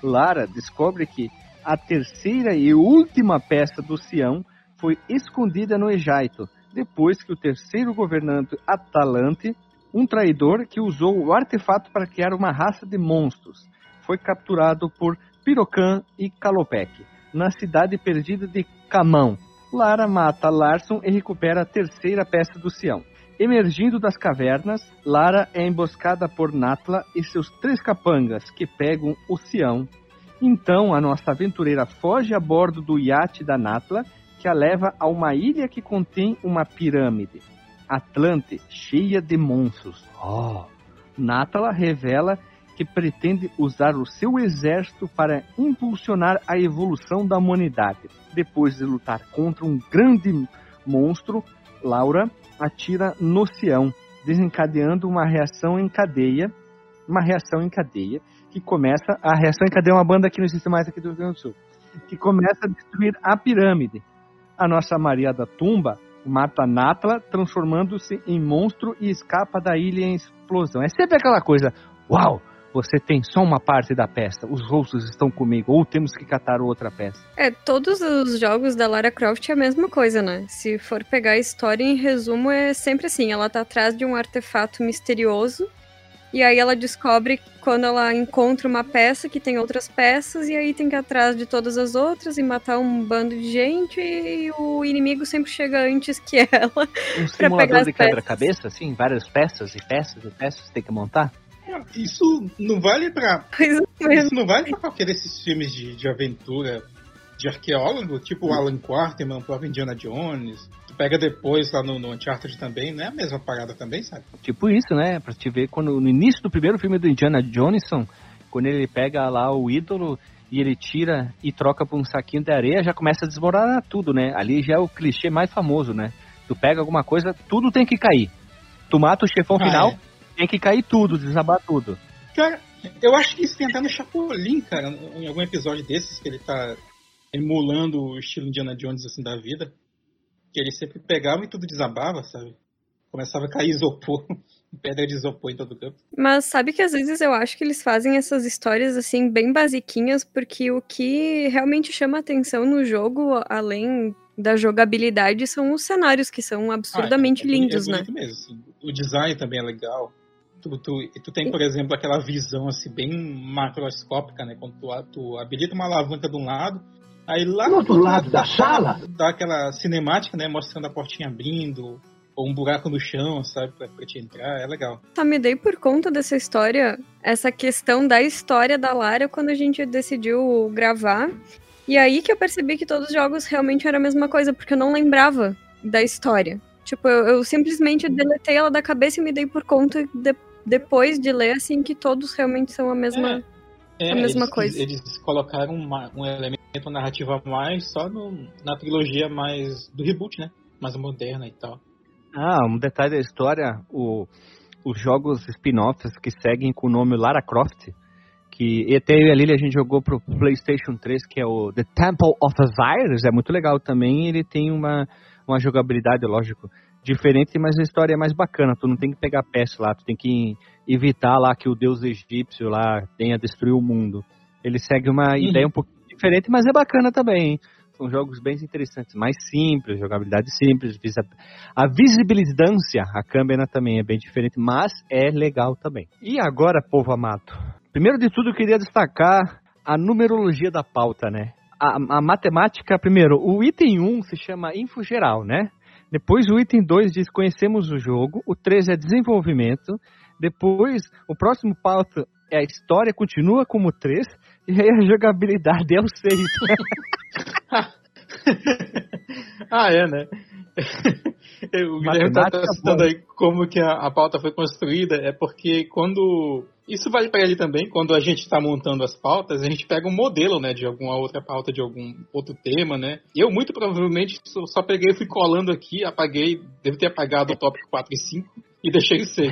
Lara descobre que a terceira e última peça do Sião foi escondida no Egito, depois que o terceiro governante Atalante, um traidor que usou o artefato para criar uma raça de monstros, foi capturado por Pirocan e Calopec, na cidade perdida de Camão. Lara mata Larson e recupera a terceira peça do Sião. Emergindo das cavernas, Lara é emboscada por Natla e seus três capangas que pegam o Sião. Então a nossa aventureira foge a bordo do iate da Natla, que a leva a uma ilha que contém uma pirâmide. Atlante, cheia de monstros. Oh! Natala revela que pretende usar o seu exército para impulsionar a evolução da humanidade. Depois de lutar contra um grande monstro, Laura atira no Sião, desencadeando uma reação em cadeia, uma reação em cadeia que começa a reação em cadeia uma banda que não existe mais aqui do Rio Grande do Sul, que começa a destruir a pirâmide. A nossa Maria da Tumba mata Natla, transformando-se em monstro e escapa da ilha em explosão. É sempre aquela coisa, uau, você tem só uma parte da peça, os outros estão comigo, ou temos que catar outra peça. É, todos os jogos da Lara Croft é a mesma coisa, né? Se for pegar a história em resumo, é sempre assim: ela tá atrás de um artefato misterioso, e aí ela descobre quando ela encontra uma peça que tem outras peças, e aí tem que ir atrás de todas as outras e matar um bando de gente, e o inimigo sempre chega antes que ela. Um pegar simulador as de quebra-cabeça, assim, várias peças e peças e peças, tem que montar? Isso não vale pra. Mesmo. Isso não vale pra qualquer desses filmes de, de aventura de arqueólogo, tipo o Alan Quarterman, o próprio Indiana Jones. Pega depois lá no, no Uncharted também, não é a mesma parada também, sabe? Tipo isso, né? Pra te ver quando no início do primeiro filme do Indiana Johnson, quando ele pega lá o ídolo e ele tira e troca por um saquinho de areia, já começa a desmoronar tudo, né? Ali já é o clichê mais famoso, né? Tu pega alguma coisa, tudo tem que cair. Tu mata o chefão Ah, final, é. tem que cair tudo, desabar tudo. Cara, Eu acho que isso tem até no Chapolin, cara, em algum episódio desses que ele tá emulando o estilo Indiana Jones assim da vida. Que ele sempre pegava e tudo desabava, sabe? Começava a cair isopor, pedra de isopor em todo o campo. Mas sabe que às vezes eu acho que eles fazem essas histórias assim bem basiquinhas, porque o que realmente chama atenção no jogo, além da jogabilidade, são os cenários que são absurdamente Ah, é- é boni- lindos, é né? mesmo, assim. O design também é legal. Tu, tu, tu tem, por exemplo, aquela visão assim bem macroscópica, né? Quando tu, tu habilita uma alavanca de um lado, aí lá Do outro lado da sala? dá aquela cinemática, né? Mostrando a portinha abrindo, ou um buraco no chão, sabe? Pra, pra te entrar, é legal. Só me dei por conta dessa história, essa questão da história da Lara quando a gente decidiu gravar. E aí que eu percebi que todos os jogos realmente eram a mesma coisa, porque eu não lembrava da história. Tipo, eu, eu simplesmente deletei ela da cabeça e me dei por conta de- depois de ler, assim, que todos realmente são a mesma. É, A mesma eles, coisa. Eles colocaram uma- um elemento narrativo a mais só no- na trilogia mais do reboot, né? Mais moderna e tal. Ah, um detalhe da história, o, os jogos spin-offs que seguem com o nome Lara Croft, que até eu e a Lily a gente jogou pro PlayStation 3, que é o The Temple of Osiris, é muito legal também, ele tem uma, uma jogabilidade, lógico, diferente, mas a história é mais bacana, tu não tem que pegar peça lá, tu tem que evitar lá que o deus egípcio lá tenha destruído o mundo. Ele segue uma ideia um pouco diferente, mas é bacana também, hein? São jogos bem interessantes, mais simples, jogabilidade simples, visa- a visibilidância, a câmera também é bem diferente, mas é legal também. E agora, povo amado? Primeiro de tudo, eu queria destacar a numerologia da pauta, né? A, a matemática, primeiro, o item 1 se chama info geral, né? Depois o item 2 diz conhecemos o jogo, o 3 é desenvolvimento, depois o próximo pauta é a história, continua como 3, e aí a jogabilidade é o 6. ah, é, né? o Guilherme tá, tá Matemática citando aí como que a, a pauta foi construída, é porque quando. Isso vale para ele também, quando a gente está montando as pautas, a gente pega um modelo, né, de alguma outra pauta, de algum outro tema, né? Eu, muito provavelmente, só, só peguei e fui colando aqui, apaguei, devo ter apagado o tópico 4 e 5 e deixei o 6.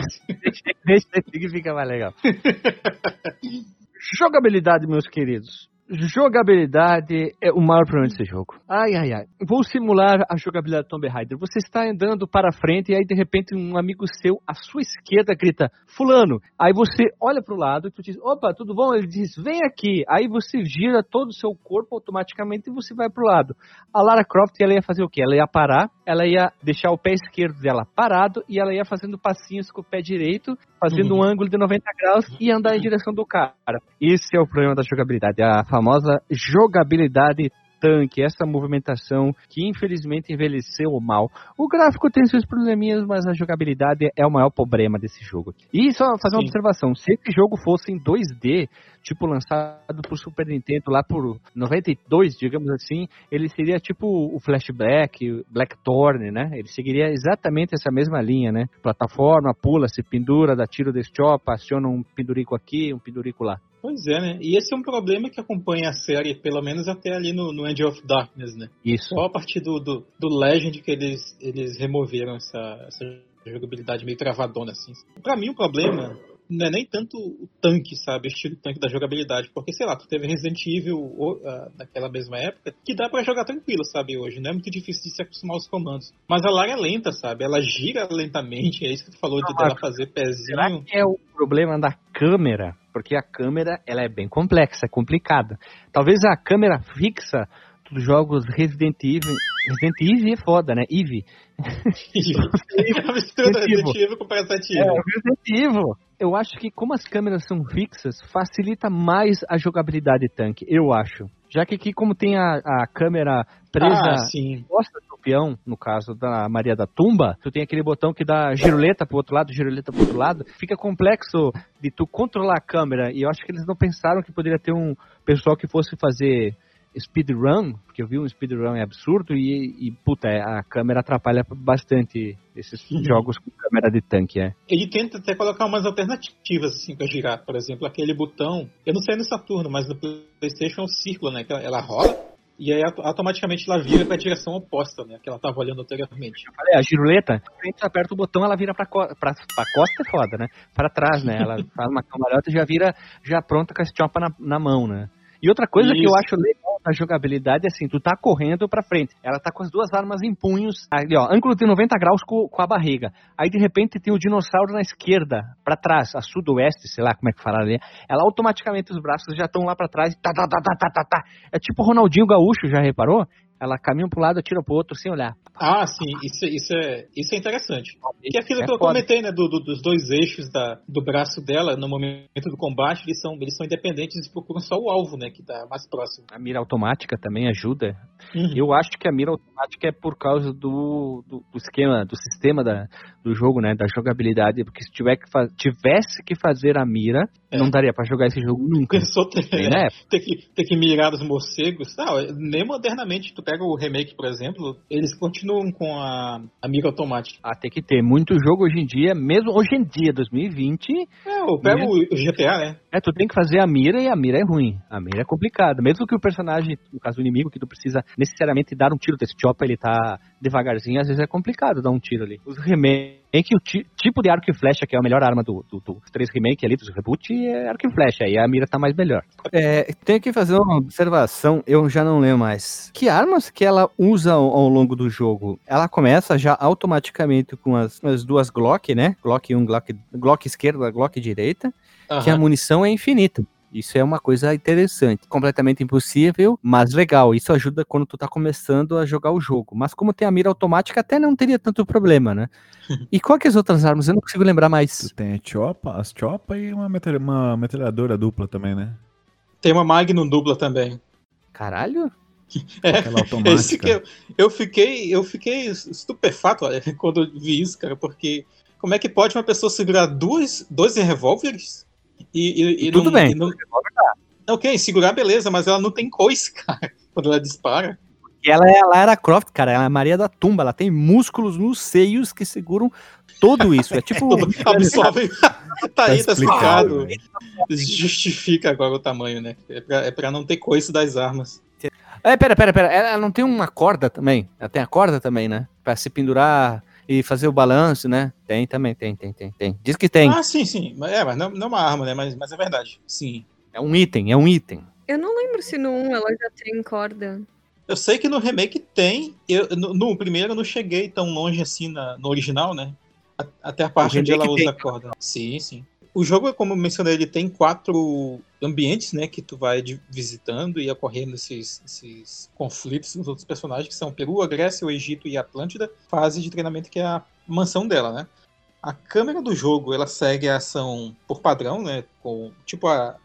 Deixa que fica mais legal. Jogabilidade, meus queridos. Jogabilidade é o maior problema desse jogo. Ai, ai, ai. Vou simular a jogabilidade do Tomb Raider. Você está andando para frente e aí de repente um amigo seu à sua esquerda grita, fulano. Aí você olha para o lado e tu diz, opa, tudo bom? Ele diz, vem aqui. Aí você gira todo o seu corpo automaticamente e você vai para o lado. A Lara Croft, ela ia fazer o quê? Ela ia parar, ela ia deixar o pé esquerdo dela parado e ela ia fazendo passinhos com o pé direito, fazendo Uhum. um ângulo de 90 graus e andar em direção do cara. Esse é o problema da jogabilidade, a famosa jogabilidade tanque, essa movimentação que infelizmente envelheceu mal. O gráfico tem seus probleminhas, mas a jogabilidade é o maior problema desse jogo. E só fazer uma Sim. observação, se esse jogo fosse em 2D, tipo lançado por Super Nintendo lá por 92, digamos assim, ele seria tipo o Flashback, o Blackthorn, né? Ele seguiria exatamente essa mesma linha, né? Plataforma, pula, se pendura, dá tiro de chop, aciona um pendurico aqui, um pendurico lá. Pois é, né? E esse é um problema que acompanha a série, pelo menos até ali no, no End of Darkness, né? Isso. Só a partir do, do, do Legend que eles, eles removeram essa, essa jogabilidade meio travadona, assim. Pra mim, o problema não é nem tanto o tanque, sabe? O estilo tanque da jogabilidade. Porque, sei lá, tu teve Resident Evil ah, naquela mesma época, que dá pra jogar tranquilo, sabe? Hoje. Não é muito difícil de se acostumar aos comandos. Mas a Lara é lenta, sabe? Ela gira lentamente. É isso que tu falou de Ah, dela fazer Será pezinho. que é o problema da câmera? Porque a câmera ela é bem complexa, é complicada. Talvez a câmera fixa dos jogos Resident Evil. Resident Evil é foda, né? Eve. a mistura Resident Evil com Resident Evil. Resident Evil. Eu acho que como as câmeras são fixas, facilita mais a jogabilidade tanque, eu acho. Já que aqui, como tem a, a câmera presa Ah, sim. Peão, no caso da Maria da Tumba, tu tem aquele botão que dá giroleta pro outro lado, giroleta pro outro lado, fica complexo de tu controlar a câmera, e eu acho que eles não pensaram que poderia ter um pessoal que fosse fazer speedrun, porque eu vi um speedrun é absurdo, e, e puta, é, a câmera atrapalha bastante esses Uhum. jogos com câmera de tanque, é. Ele tenta até colocar umas alternativas assim pra girar. Por exemplo, aquele botão. Eu não sei no Saturno, mas no PlayStation é um círculo, né? Ela- ela rola E aí auto- automaticamente ela vira pra direção oposta, né? Que ela tava olhando anteriormente. Falei, a giruleta, a gente aperta o botão, ela vira pra, co pra, pra costa é foda, né? Pra trás, né? Ela faz uma cambalhota e já vira já pronta com a chopa na, na mão, né? E outra coisa que eu Isso. acho legal na jogabilidade é assim, tu tá correndo pra frente, ela tá com as duas armas em punhos, ali ó, ângulo de 90 graus com, com a barriga. Aí de repente tem o dinossauro na esquerda, pra trás, a sudoeste, sei lá como é que fala ali. Ela automaticamente os braços já estão lá pra trás, tá, tá, tá, tá, tá, tá, tá. É tipo Ronaldinho Gaúcho, já reparou? Ela caminha pro lado, atira pro outro sem olhar. Ah, sim, isso, isso, é, isso é interessante. Que é aquilo É que eu foda. comentei, né? do- do- dos dois eixos da, do braço dela no momento do combate, eles são, eles são independentes e procuram só o alvo, né? Que tá mais próximo. A mira automática também ajuda. Uhum. Eu acho que a mira automática é por causa do, do, do esquema, do sistema da, do jogo, né? Da jogabilidade. Porque se tiver que tivesse que fazer a mira, É. não daria pra jogar esse jogo nunca. Pensou ter, época. ter, que, ter que mirar os morcegos. Não, nem modernamente. Tu pega o remake, por exemplo, eles continuam com a, a mira automática. Ah, tem que ter muito jogo hoje em dia, mesmo hoje em dia, 2020, É, eu pego o, o GTA, né? é, tu tem que fazer a mira e a mira é ruim. A mira é complicada. Mesmo que o personagem, no caso do inimigo, que tu precisa necessariamente dar um tiro desse chopper, ele tá devagarzinho, às vezes é complicado dar um tiro ali. Os remake, o ti- tipo de arco e flecha, que é a melhor arma do, do, dos três remake ali, dos reboot, é arco e flecha. Aí a mira tá mais melhor. É, tenho que fazer uma observação, eu já não lembro mais. Que armas que ela usa ao, ao longo do jogo? Ela começa já automaticamente com as, as duas Glock, né? Glock 1, Glock, Glock esquerda, Glock direita, que a munição é infinita. Isso é uma coisa interessante. Completamente impossível, mas legal. Isso ajuda quando tu tá começando a jogar o jogo. Mas como tem a mira automática, até não teria tanto problema, né? E qual que é as outras armas? Eu não consigo lembrar mais. Tu tem a chopa, as chopa e uma, metralha- uma metralhadora dupla também, né? Tem uma Magnum dupla também. Caralho? É, esse que eu, eu fiquei, eu fiquei estupefato olha, quando eu vi isso, cara, porque como é que pode uma pessoa segurar duas, dois revólveres e, e, e Tudo não, bem. e não, ok, segurar beleza, mas ela não tem coice, cara, quando ela dispara. E ela é a Lara Croft, cara. Ela é a Maria da Tumba. Ela tem músculos nos seios que seguram tudo isso. É tipo. Absorve. tá aí, tá explicado, explicado. Justifica agora o tamanho, né? É pra, é pra não ter coice das armas. É, pera, pera, pera. Ela não tem uma corda também? Ela tem a corda também, né? Pra se pendurar e fazer o balanço, né? Tem também, tem, tem, tem, tem. Diz que tem. Ah, sim, sim. Mas É, mas não, não é uma arma, né? Mas, mas é verdade. Sim. É um item, é um item. Eu não lembro se no 1 ela já tem corda. Eu sei que no remake tem. Eu, no, no primeiro eu não cheguei tão longe assim na- no original, né? A- Até a parte onde ela usa a corda. Sim, sim. O jogo, como eu mencionei, ele tem quatro ambientes, né? Que tu vai visitando e ocorrendo esses, esses conflitos com os outros personagens, que são Peru, a Grécia, o Egito e a Atlântida. Fase de treinamento que é a mansão dela, né? A câmera do jogo, ela segue a ação por padrão, né? Com, tipo, a,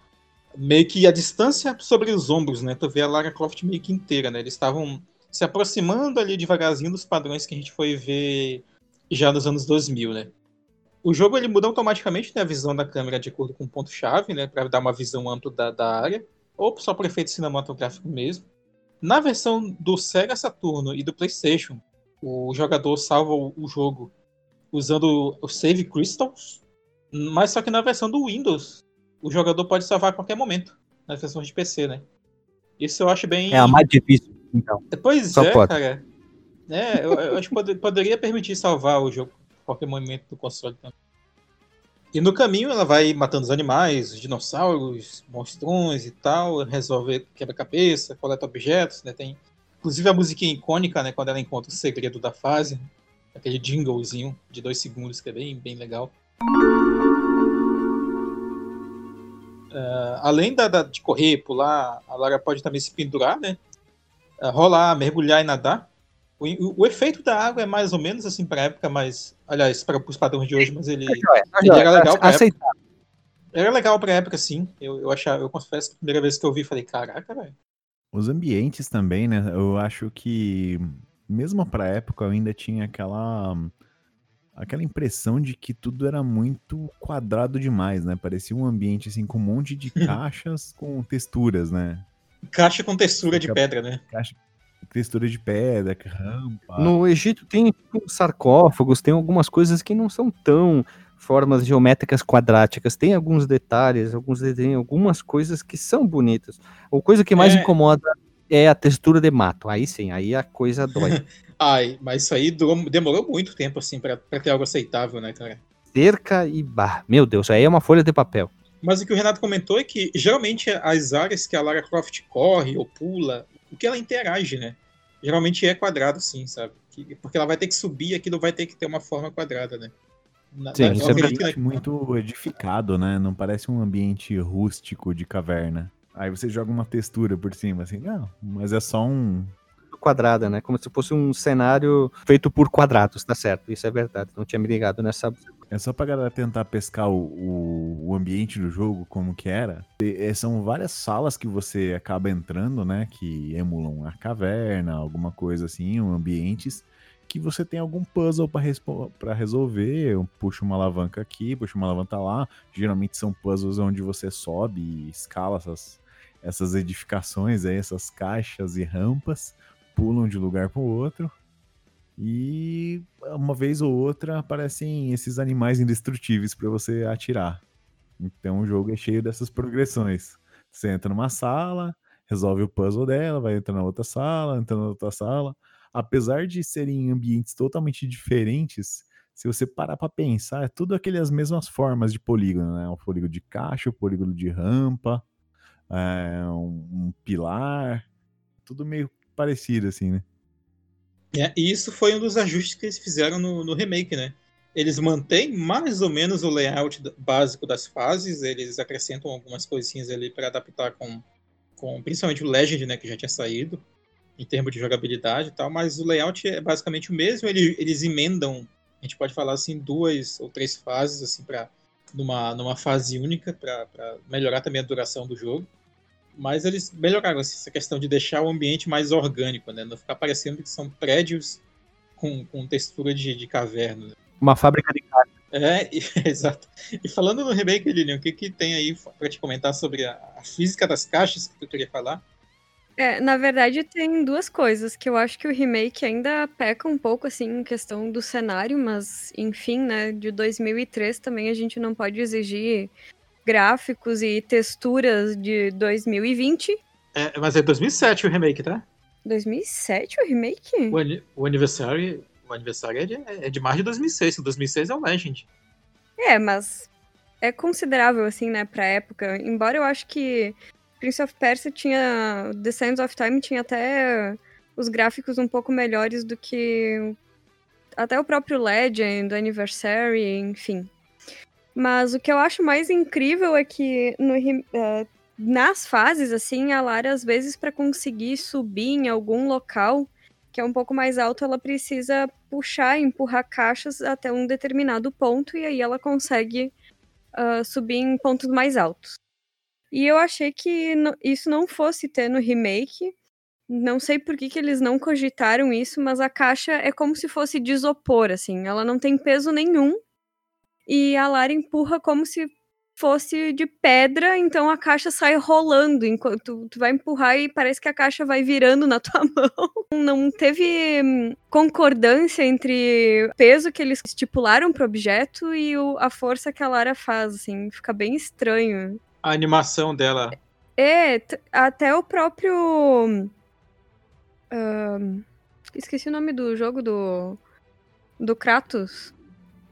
meio que a distância sobre os ombros, né? Tu vê a Lara Croft meio que inteira, né? Eles estavam se aproximando ali devagarzinho dos padrões que a gente foi ver já nos anos 2000, né? O jogo ele muda automaticamente né, a visão da câmera de acordo com o ponto-chave, né? Para dar uma visão ampla da, da área, ou só por efeito cinematográfico mesmo. Na versão do Sega Saturno e do PlayStation, o jogador salva o, jogo usando o Save Crystals, mas só que na versão do Windows, o jogador pode salvar a qualquer momento, nas versões de PC, né? Isso eu acho bem. É a mais difícil, então. Pois Só é, pode. cara. É, eu, eu acho que pode- poderia permitir salvar o jogo qualquer momento do console também. E no caminho ela vai matando os animais, os dinossauros, monstrões e tal, resolve quebra-cabeça, coleta objetos, né? Tem inclusive a musiquinha icônica, né, quando ela encontra o segredo da fase, aquele jinglezinho de dois segundos que é bem, bem legal. Ah, além da, da- de correr, pular, a Lara pode também se pendurar, né? Ah, rolar, mergulhar e nadar. O, o- efeito da água é mais ou menos assim para época, mas aliás, para os padrões de hoje, mas ele, ele era legal pra época. Era legal pra época, sim. Eu, eu achava, eu confesso que a primeira vez que eu vi, falei, caraca, velho. Os ambientes também, né? Eu acho que, mesmo pra época, eu ainda tinha aquela. aquela impressão de que tudo era muito quadrado demais, né? Parecia um ambiente assim com um monte de caixas com texturas, né? Caixa com textura de pedra, né? Caixa, textura de pedra, rampa. No Egito tem tipo, sarcófagos, tem algumas coisas que não são tão formas geométricas quadráticas. Tem alguns detalhes, alguns desenhos, algumas coisas que são bonitas. A coisa que mais É. incomoda é a textura de mato. Aí sim, aí a coisa dói. Ai, mas isso aí durou- demorou muito tempo, assim, pra, pra ter algo aceitável, né, cara? Cerca e bah, meu Deus, aí é uma folha de papel. Mas o que o Renato comentou é que geralmente as áreas que a Lara Croft corre ou pula, o que ela interage, né? Geralmente é quadrado, sim, sabe? Que- porque ela vai ter que subir e aquilo vai ter que ter uma forma quadrada, né? Na- Sim, na- isso é ambiente que- muito edificado, né? Não parece um ambiente rústico de caverna. Aí você joga uma textura por cima, assim, não, mas é só um. Quadrada, né? Como se fosse um cenário feito por quadrados, tá certo? Isso é verdade. Não tinha me ligado nessa. É só pra galera tentar pescar o, o, o ambiente do jogo, como que era. E, é, são várias salas que você acaba entrando, né? Que emulam a caverna, alguma coisa assim, um ambientes que você tem algum puzzle pra resolver. Eu puxo uma alavanca aqui, puxo uma alavanca lá. Geralmente são puzzles onde você sobe e escala essas, essas edificações aí, essas caixas e rampas, pulam de lugar pro outro. E uma vez ou outra aparecem esses animais indestrutíveis para você atirar. Então o jogo é cheio dessas progressões. Você entra numa sala, resolve o puzzle dela, vai entrar na outra sala, entra na outra sala. Apesar de serem ambientes totalmente diferentes, se você parar para pensar, é tudo aquelas mesmas formas de polígono, né? Um polígono de caixa, um polígono de rampa, é, um, um pilar, tudo meio parecido assim, né? É, e isso foi um dos ajustes que eles fizeram no, no remake, né? Eles mantêm mais ou menos o layout básico das fases, eles acrescentam algumas coisinhas ali para adaptar com, com principalmente o Legend, né, que já tinha saído, em termos de jogabilidade e tal, mas o layout é basicamente o mesmo, ele- eles emendam, a gente pode falar assim, duas ou três fases, assim, para numa, numa fase única, para melhorar também a duração do jogo. Mas eles melhoraram assim, essa questão de deixar o ambiente mais orgânico, né? Não ficar parecendo que são prédios com, com textura de, de caverna. né? Uma fábrica de É, e- exato. E falando no remake, Lilian, o que, que tem aí pra te comentar sobre a, a física das caixas que tu queria falar? É, na verdade, tem duas coisas que eu acho que o remake ainda peca um pouco, assim, em questão do cenário, mas, enfim, né, de 2003 também a gente não pode exigir gráficos e texturas de 2020. É, mas é 2007 o remake, tá? 2007 o remake? O, ani- o aniversário, o aniversário é de, é de março de 2006. O 2006 é o Legend. É, mas é considerável, assim, né, pra época. Embora eu acho que Prince of Persia tinha. The Sands of Time tinha até os gráficos um pouco melhores do que. Até o próprio Legend, Anniversary, enfim. Mas o que eu acho mais incrível é que no eh, nas fases, assim, a Lara, às vezes, para conseguir subir em algum local que é um pouco mais alto, ela precisa puxar, empurrar caixas até um determinado ponto e aí ela consegue ah, subir em pontos mais altos. E eu achei que isso não fosse ter no remake. Não sei por que, que eles não cogitaram isso, mas a caixa é como se fosse de isopor, assim. Ela não tem peso nenhum. E a Lara empurra como se fosse de pedra, então a caixa sai rolando enquanto tu, tu vai empurrar e parece que a caixa vai virando na tua mão. Não teve hum, concordância entre o peso que eles estipularam pro objeto e o- a força que a Lara faz, assim, fica bem estranho. A animação dela. É, até o próprio. ahn, esqueci o nome do jogo do. Do Kratos.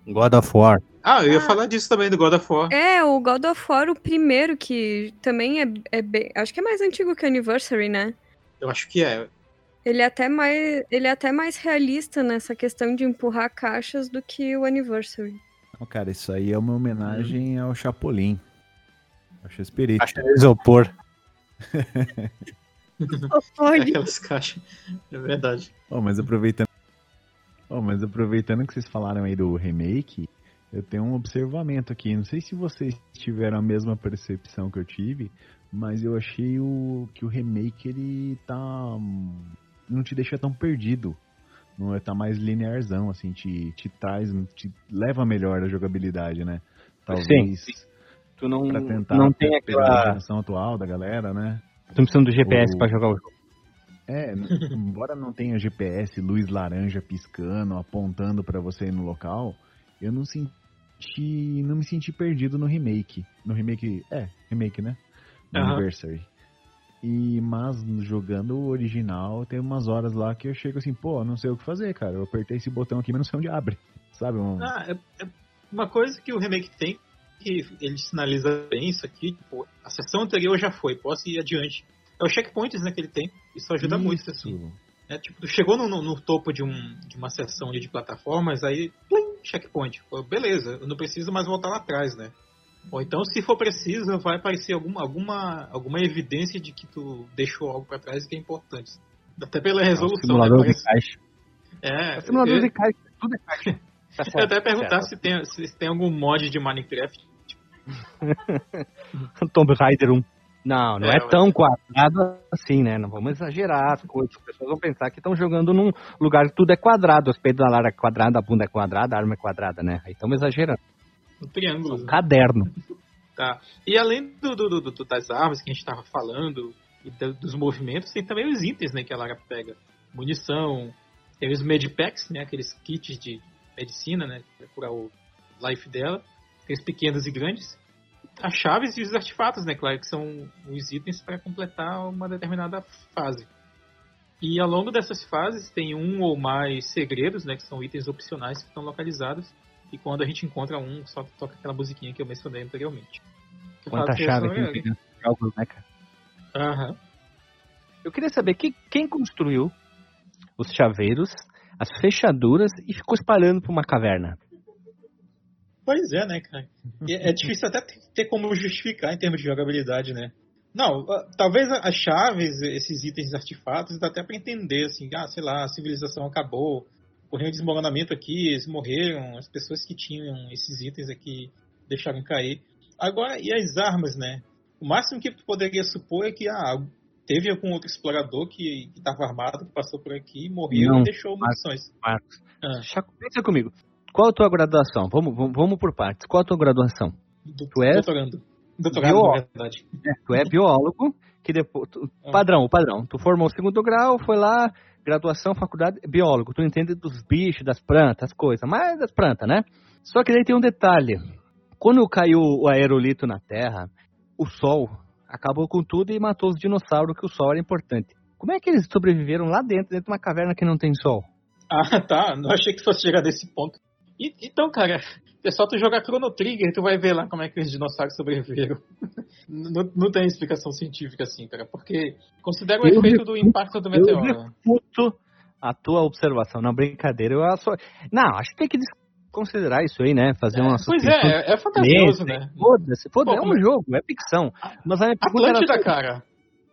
God of War. Ah, eu ia Ah. falar disso também, do God of War. É, o God of War, o primeiro, que também é, é bem. Acho que é mais antigo que o Anniversary, né? Eu acho que é. Ele é até mais, ele é até mais realista nessa questão de empurrar caixas do que o Anniversary. Não, cara, isso aí é uma homenagem ao Chapolin. Ao Chespirito. Caixa de isopor. Aquelas caixas. É verdade. Oh, mas aproveitando. Oh, mas aproveitando que vocês falaram aí do remake, eu tenho um observamento aqui. Não sei se vocês tiveram a mesma percepção que eu tive, mas eu achei o que o remake ele tá não te deixa tão perdido. Não é tá mais linearzão assim, te, te traz, te leva melhor a jogabilidade, né? Talvez Tu não, pra tentar não tem a aquela. geração atual da galera, né? Tu não precisa do GPS O- pra jogar o jogo. É, embora não tenha GPS, luz laranja piscando, apontando pra você ir no local, eu não senti, não me senti perdido no remake. No remake, é, remake, né? No Aham. Anniversary. E, mas jogando o original, tem umas horas lá que eu chego assim, pô, não sei o que fazer, cara. Eu apertei esse botão aqui, mas não sei onde abre. Sabe? Um... Ah, é, é uma coisa que o remake tem, que ele sinaliza bem isso aqui, tipo, a sessão anterior já foi, posso ir adiante. É o checkpoints né, que ele tem, isso ajuda muito, assim. É, tipo, tu chegou no, no, no, topo de, um, de uma sessão de plataformas, aí, plim, checkpoint. Pô, beleza, eu não preciso mais voltar lá atrás, né? Ou então, se for preciso, vai aparecer alguma, alguma, alguma evidência de que tu deixou algo para trás que é importante. Até pela resolução. É simulador né? de caixa. É, é simulador eu, de caixa, tudo é caixa. Tá eu até perguntar se tem, se tem algum mod de Minecraft. Tomb Raider 1. Não, não é, é tão quadrado assim, né? Não vamos exagerar as coisas. As pessoas vão pensar que estão jogando num lugar que tudo é quadrado. Os peitos da Lara é quadrado, a bunda é quadrada, a arma é quadrada, né? Aí estamos exagerando. Um triângulo. Um caderno. Tá. E além do, do, do, das armas que a gente estava falando e dos movimentos, tem também os itens, né, que a Lara pega. Munição, tem os medpacks, né, aqueles kits de medicina, né, para curar o life dela, aqueles pequenos e grandes. As chaves e os artefatos, né, claro, que são os itens para completar uma determinada fase. E ao longo dessas fases tem um ou mais segredos, né, que são itens opcionais que estão localizados e quando a gente encontra um, só toca aquela musiquinha que eu mencionei anteriormente. Quanta chave que tem jogos, né, cara? Aham. Eu queria saber que, quem construiu os chaveiros, as fechaduras e ficou espalhando por uma caverna. Pois é, né, cara? É, é difícil até ter como justificar em termos de jogabilidade, né? Não, talvez as chaves, esses itens artefatos, dá até para entender, assim, ah, sei lá, a civilização acabou, ocorreu um desmoronamento aqui, eles morreram, as pessoas que tinham esses itens aqui deixaram cair. Agora, e as armas, né? O máximo que tu poderia supor é que ah, teve algum outro explorador que estava armado, que passou por aqui, morreu Não, e deixou munições. Marcos, ah. pensa comigo. Qual a tua graduação? Vamos, vamos, vamos por partes. Qual a tua graduação? Do, tu és doutorando. Doutorado, bio... na verdade. É, tu é biólogo, que depois. Tu, ah. Padrão, padrão. Tu formou o segundo grau, foi lá, graduação, faculdade, biólogo, tu entende dos bichos, das plantas, coisas, mais das plantas, né? Só que daí tem um detalhe. Quando caiu o aerolito na Terra, o Sol acabou com tudo e matou os dinossauros, que o Sol era importante. Como é que eles sobreviveram lá dentro, dentro de uma caverna que não tem Sol? Ah, tá. Não achei que fosse chegar desse ponto. E, então, cara, é só tu jogar Chrono Trigger, tu vai ver lá como é que os dinossauros sobreviveram. não, não, tem explicação científica assim, cara, porque considera o eu efeito refuto, do impacto do meteoro. Eu refuto a tua observação, não brincadeira. Eu só... Não, acho que tem que considerar isso aí, né? Fazer é, uma Pois é, é, é fantasioso, né? Foda-se, foda é um jogo, é ficção. Mas a minha Atlântida, era... cara.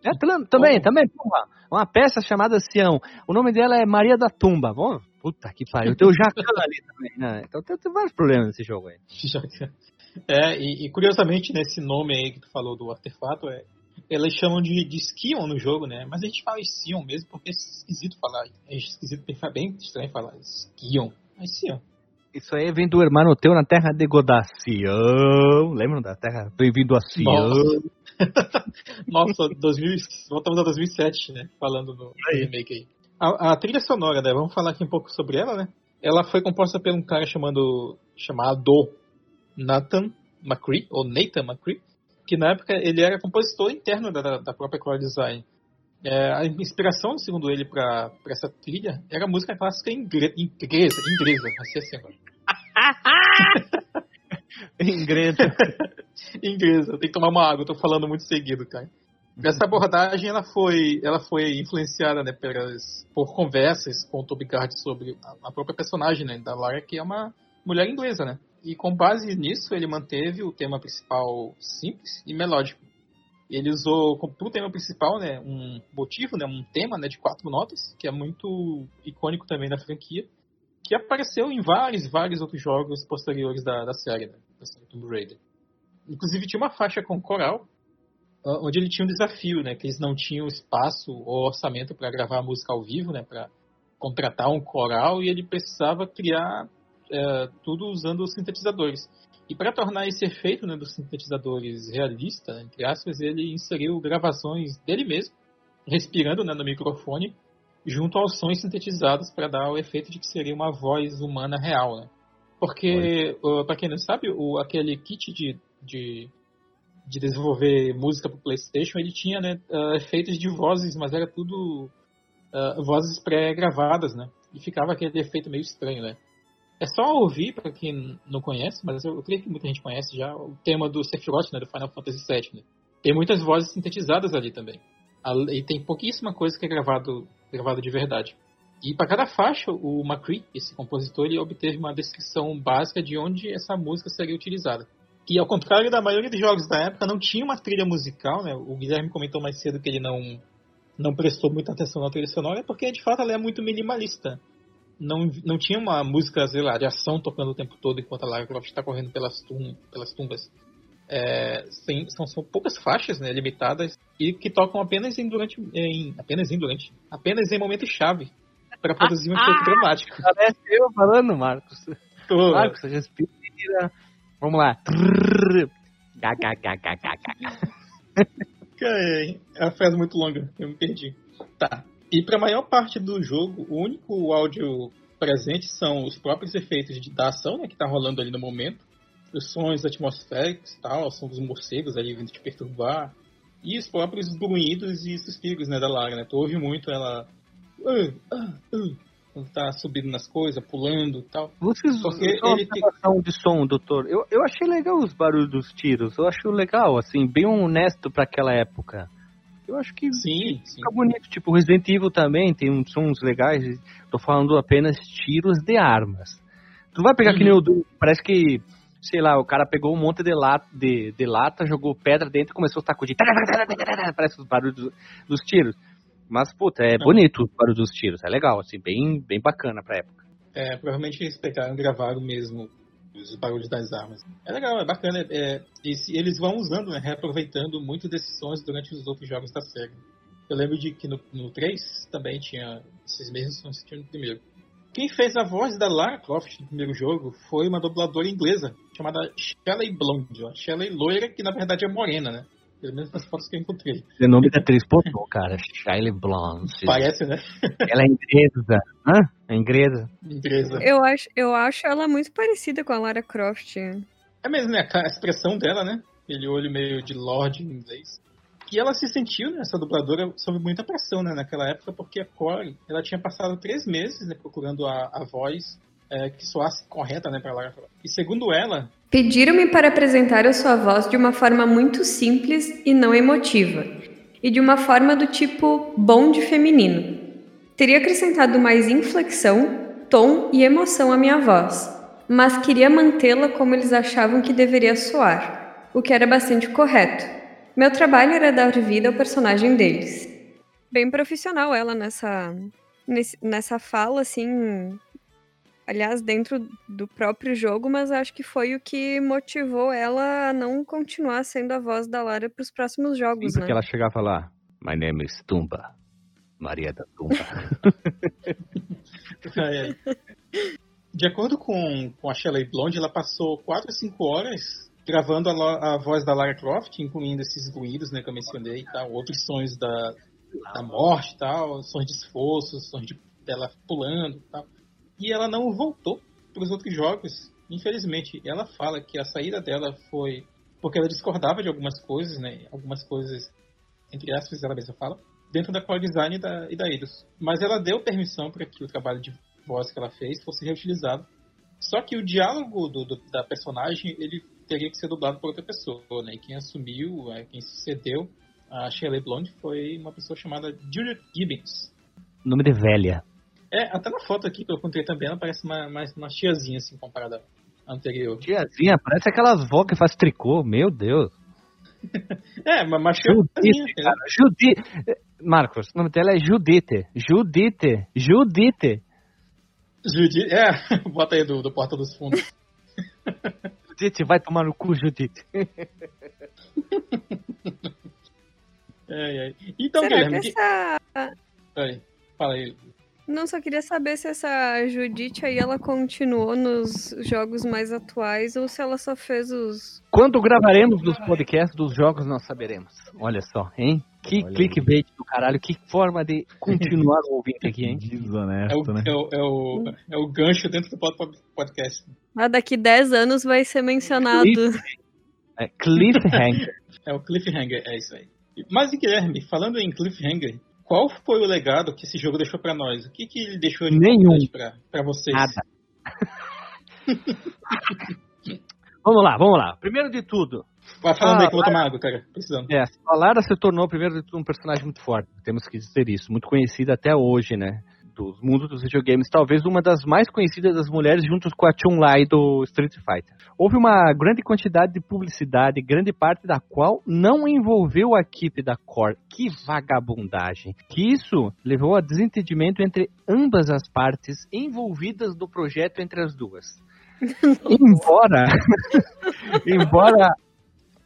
É, também, também, porra. Uma peça chamada Sião. O nome dela é Maria da Tumba. Bom, puta que pariu. Tem o Jacan ali também, né? Então tem, tem, vários problemas nesse jogo aí. É, e, e, curiosamente, nesse nome aí que tu falou do artefato, é, elas chamam de, de Skion no jogo, né? Mas a gente fala Sion mesmo porque é esquisito falar. É esquisito, é bem estranho falar Skion. Mas Sion. Isso aí vem do irmão teu na terra de Godacião. Lembram da terra? Bem-vindo a Sião. Nossa, 2000, voltamos a 2007, né? Falando no remake aí. A, a, trilha sonora, né? Vamos falar aqui um pouco sobre ela, né? Ela foi composta por um cara chamando, chamado Nathan McCree, ou Nathan McCree, que na época ele era compositor interno da, da própria Core Design. É, a inspiração, segundo ele, para essa trilha era música clássica inglesa, inglesa, inglesa assim, assim agora. inglesa. inglesa, tem que tomar uma água, tô falando muito seguido, cara. Essa abordagem ela foi, ela foi influenciada né, pelas, por conversas com o Toby Gard sobre a, a própria personagem né, da Lara, que é uma mulher inglesa, né? E com base nisso, ele manteve o tema principal simples e melódico ele usou como tema principal, né, um motivo, né, um tema, né, de quatro notas, que é muito icônico também da franquia, que apareceu em vários, vários outros jogos posteriores da, da série, né, da série Tomb Raider. Inclusive tinha uma faixa com coral, onde ele tinha um desafio, né, que eles não tinham espaço ou orçamento para gravar a música ao vivo, né, para contratar um coral e ele precisava criar é, tudo usando os sintetizadores. E para tornar esse efeito né, dos sintetizadores realista, entre aspas, ele inseriu gravações dele mesmo, respirando né, no microfone, junto aos sons sintetizados para dar o efeito de que seria uma voz humana real. Né? Porque, uh, para quem não sabe, o, aquele kit de, de de desenvolver música para PlayStation, ele tinha né, uh, efeitos de vozes, mas era tudo uh, vozes pré-gravadas, né? E ficava aquele efeito meio estranho, né? É só ouvir, para quem não conhece, mas eu, creio que muita gente conhece já, o tema do Sephiroth, né, do Final Fantasy VII. Né? Tem muitas vozes sintetizadas ali também. E tem pouquíssima coisa que é gravado, gravado de verdade. E para cada faixa, o McCree, esse compositor, ele obteve uma descrição básica de onde essa música seria utilizada. E ao contrário da maioria dos jogos da época, não tinha uma trilha musical, né? O Guilherme comentou mais cedo que ele não, não prestou muita atenção na trilha sonora, porque de fato ela é muito minimalista. Não, não tinha uma música, sei lá, de ação tocando o tempo todo enquanto a Lara Croft está correndo pelas, tum, pelas tumbas. É, sem, são, são poucas faixas, né, limitadas, e que tocam apenas em durante, em, apenas em durante, apenas em momentos chave para produzir um efeito dramático. Parece eu falando, Marcos. Tô. Marcos, respira. Vamos lá. é uma frase muito longa, eu me perdi. Tá. E para a maior parte do jogo, o único áudio presente são os próprios efeitos de, da ação, né, que tá rolando ali no momento, os sons atmosféricos, tal, som dos morcegos ali vindo te perturbar, e os próprios grunhidos e suspiros, né, da Lara, né? Tu ouve muito ela uh, uh, uh, quando tá subindo nas coisas, pulando e tal. Vocês Porque ele tem... de som, doutor. Eu, eu achei legal os barulhos dos tiros. Eu acho legal, assim, bem honesto para aquela época. Eu acho que sim, fica sim. bonito. Tipo, Resident Evil também tem uns sons legais. Tô falando apenas tiros de armas. Tu vai pegar uhum. que nem o do. Parece que, sei lá, o cara pegou um monte de lata, de, de lata jogou pedra dentro e começou a sacudir. Parece os barulhos dos, dos tiros. Mas, puta, é bonito o barulho dos tiros. É legal, assim, bem, bem bacana pra época. É, provavelmente eles pegaram e gravaram mesmo os barulhos das armas. É legal, é bacana. É, e eles vão usando, né, reaproveitando muito desses sons durante os outros jogos da série. Eu lembro de que no, no 3 também tinha esses mesmos sons que tinha no primeiro. Quem fez a voz da Lara Croft no primeiro jogo foi uma dubladora inglesa chamada Shelley Blonde, ó. Shelley loira, que na verdade é morena, né? Pelo menos nas fotos que eu encontrei. O nome da atriz pornô, cara. Shiley Blonde. Parece, né? Ela é inglesa. Hã? É inglesa. Inglesa. Eu acho, eu acho ela muito parecida com a Lara Croft. É mesmo, né? A expressão dela, né? Aquele olho meio de Lorde em inglês. E ela se sentiu, né, essa dubladora, sob muita pressão, né, naquela época, porque a Corey, ela tinha passado três meses, né, procurando a, a voz é, que soasse correta, né, para Croft. E segundo ela, Pediram-me para apresentar a sua voz de uma forma muito simples e não emotiva, e de uma forma do tipo bom de feminino. Teria acrescentado mais inflexão, tom e emoção à minha voz, mas queria mantê-la como eles achavam que deveria soar, o que era bastante correto. Meu trabalho era dar vida ao personagem deles. Bem profissional ela nessa nessa fala assim, aliás, dentro do próprio jogo, mas acho que foi o que motivou ela a não continuar sendo a voz da Lara para os próximos jogos, Sim, porque né? ela chegava lá, My name is Tumba, Maria da Tumba. De acordo com, com a Shelley Blonde, ela passou 4 a 5 horas gravando a, a, voz da Lara Croft, incluindo esses ruídos né, que eu mencionei e tal, outros sons da, da morte tal, sons de esforço, sons de, dela pulando e tal e ela não voltou para os outros jogos. Infelizmente, ela fala que a saída dela foi porque ela discordava de algumas coisas, né? Algumas coisas, entre aspas, ela mesma fala, dentro da core design e da, e da Eidos. Mas ela deu permissão para que o trabalho de voz que ela fez fosse reutilizado. Só que o diálogo do, do, da personagem, ele teria que ser dublado por outra pessoa, né? E quem assumiu, é, quem sucedeu a Shelley Blonde foi uma pessoa chamada Juliet Gibbons. Nome de velha. É, até na foto aqui que eu encontrei também, ela parece uma, mais uma tiazinha, assim, comparada à anterior. Tiazinha? Parece aquelas vó que faz tricô, meu Deus. é, mas uma Judite, cara, Judite. Marcos, o nome dela é Judite. Judite. Judite. Judite, é, bota aí do, do Porta dos Fundos. Judite, vai tomar no cu, Judite. é, é. Então, Será Guilherme. Que essa... Que... fala aí. Não, só queria saber se essa Judite aí ela continuou nos jogos mais atuais ou se ela só fez os. Quando gravaremos os podcasts dos jogos, nós saberemos. Olha só, hein? Que Olha clickbait aí. do caralho, que forma de continuar o ouvinte aqui, hein? Desonesto, é o, né? É o, é, o, é o gancho dentro do podcast. Ah, daqui 10 anos vai ser mencionado. É Cliffhanger. É o Cliffhanger, é isso aí. Mas, Guilherme, falando em Cliffhanger, qual foi o legado que esse jogo deixou pra nós? O que, que ele deixou de Nenhum. pra vocês? Nada. vamos lá, vamos lá. Primeiro de tudo, Vai falando Ah, aí que eu vou tomar água, cara. Precisando. é, a Lara se tornou, primeiro de tudo, um personagem muito forte. Temos que dizer isso. Muito conhecida até hoje, né? Do mundo dos videogames. Talvez uma das mais conhecidas das mulheres, junto com a Chun-Lai do Street Fighter. Houve uma grande quantidade de publicidade, grande parte da qual não envolveu a equipe da Core. Que vagabundagem. Que isso levou a desentendimento entre ambas as partes envolvidas no projeto entre as duas. embora, embora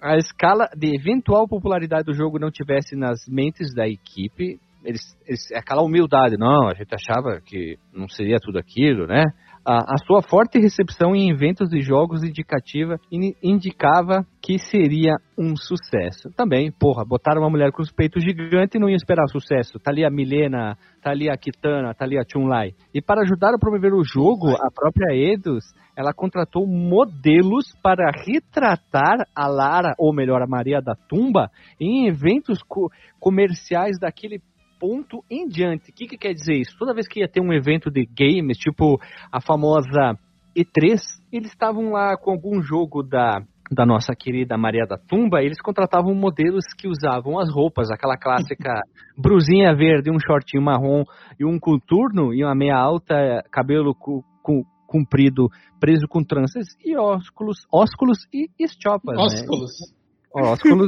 a escala de eventual popularidade do jogo não tivesse nas mentes da equipe, eles, eles, aquela humildade, não, a gente achava que não seria tudo aquilo, né? A, a sua forte recepção em eventos de jogos indicativa in- indicava que seria um sucesso. Também, porra, botaram uma mulher com os peitos gigantes e não ia esperar sucesso. Tá ali a Milena, tá ali a Kitana, tá ali a Chun-Lai. E para ajudar a promover o jogo, a própria Eidos, ela contratou modelos para retratar a Lara, ou melhor, a Maria da Tumba, em eventos co- comerciais daquele ponto em diante. O que, que quer dizer isso? Toda vez que ia ter um evento de games, tipo a famosa E3, eles estavam lá com algum jogo da, da nossa querida Maria da Tumba, eles contratavam modelos que usavam as roupas, aquela clássica brusinha verde, um shortinho marrom e um coturno e uma meia alta, cabelo cu- cu- comprido, preso com tranças e ósculos, ósculos e estiopas, né? Ósculos.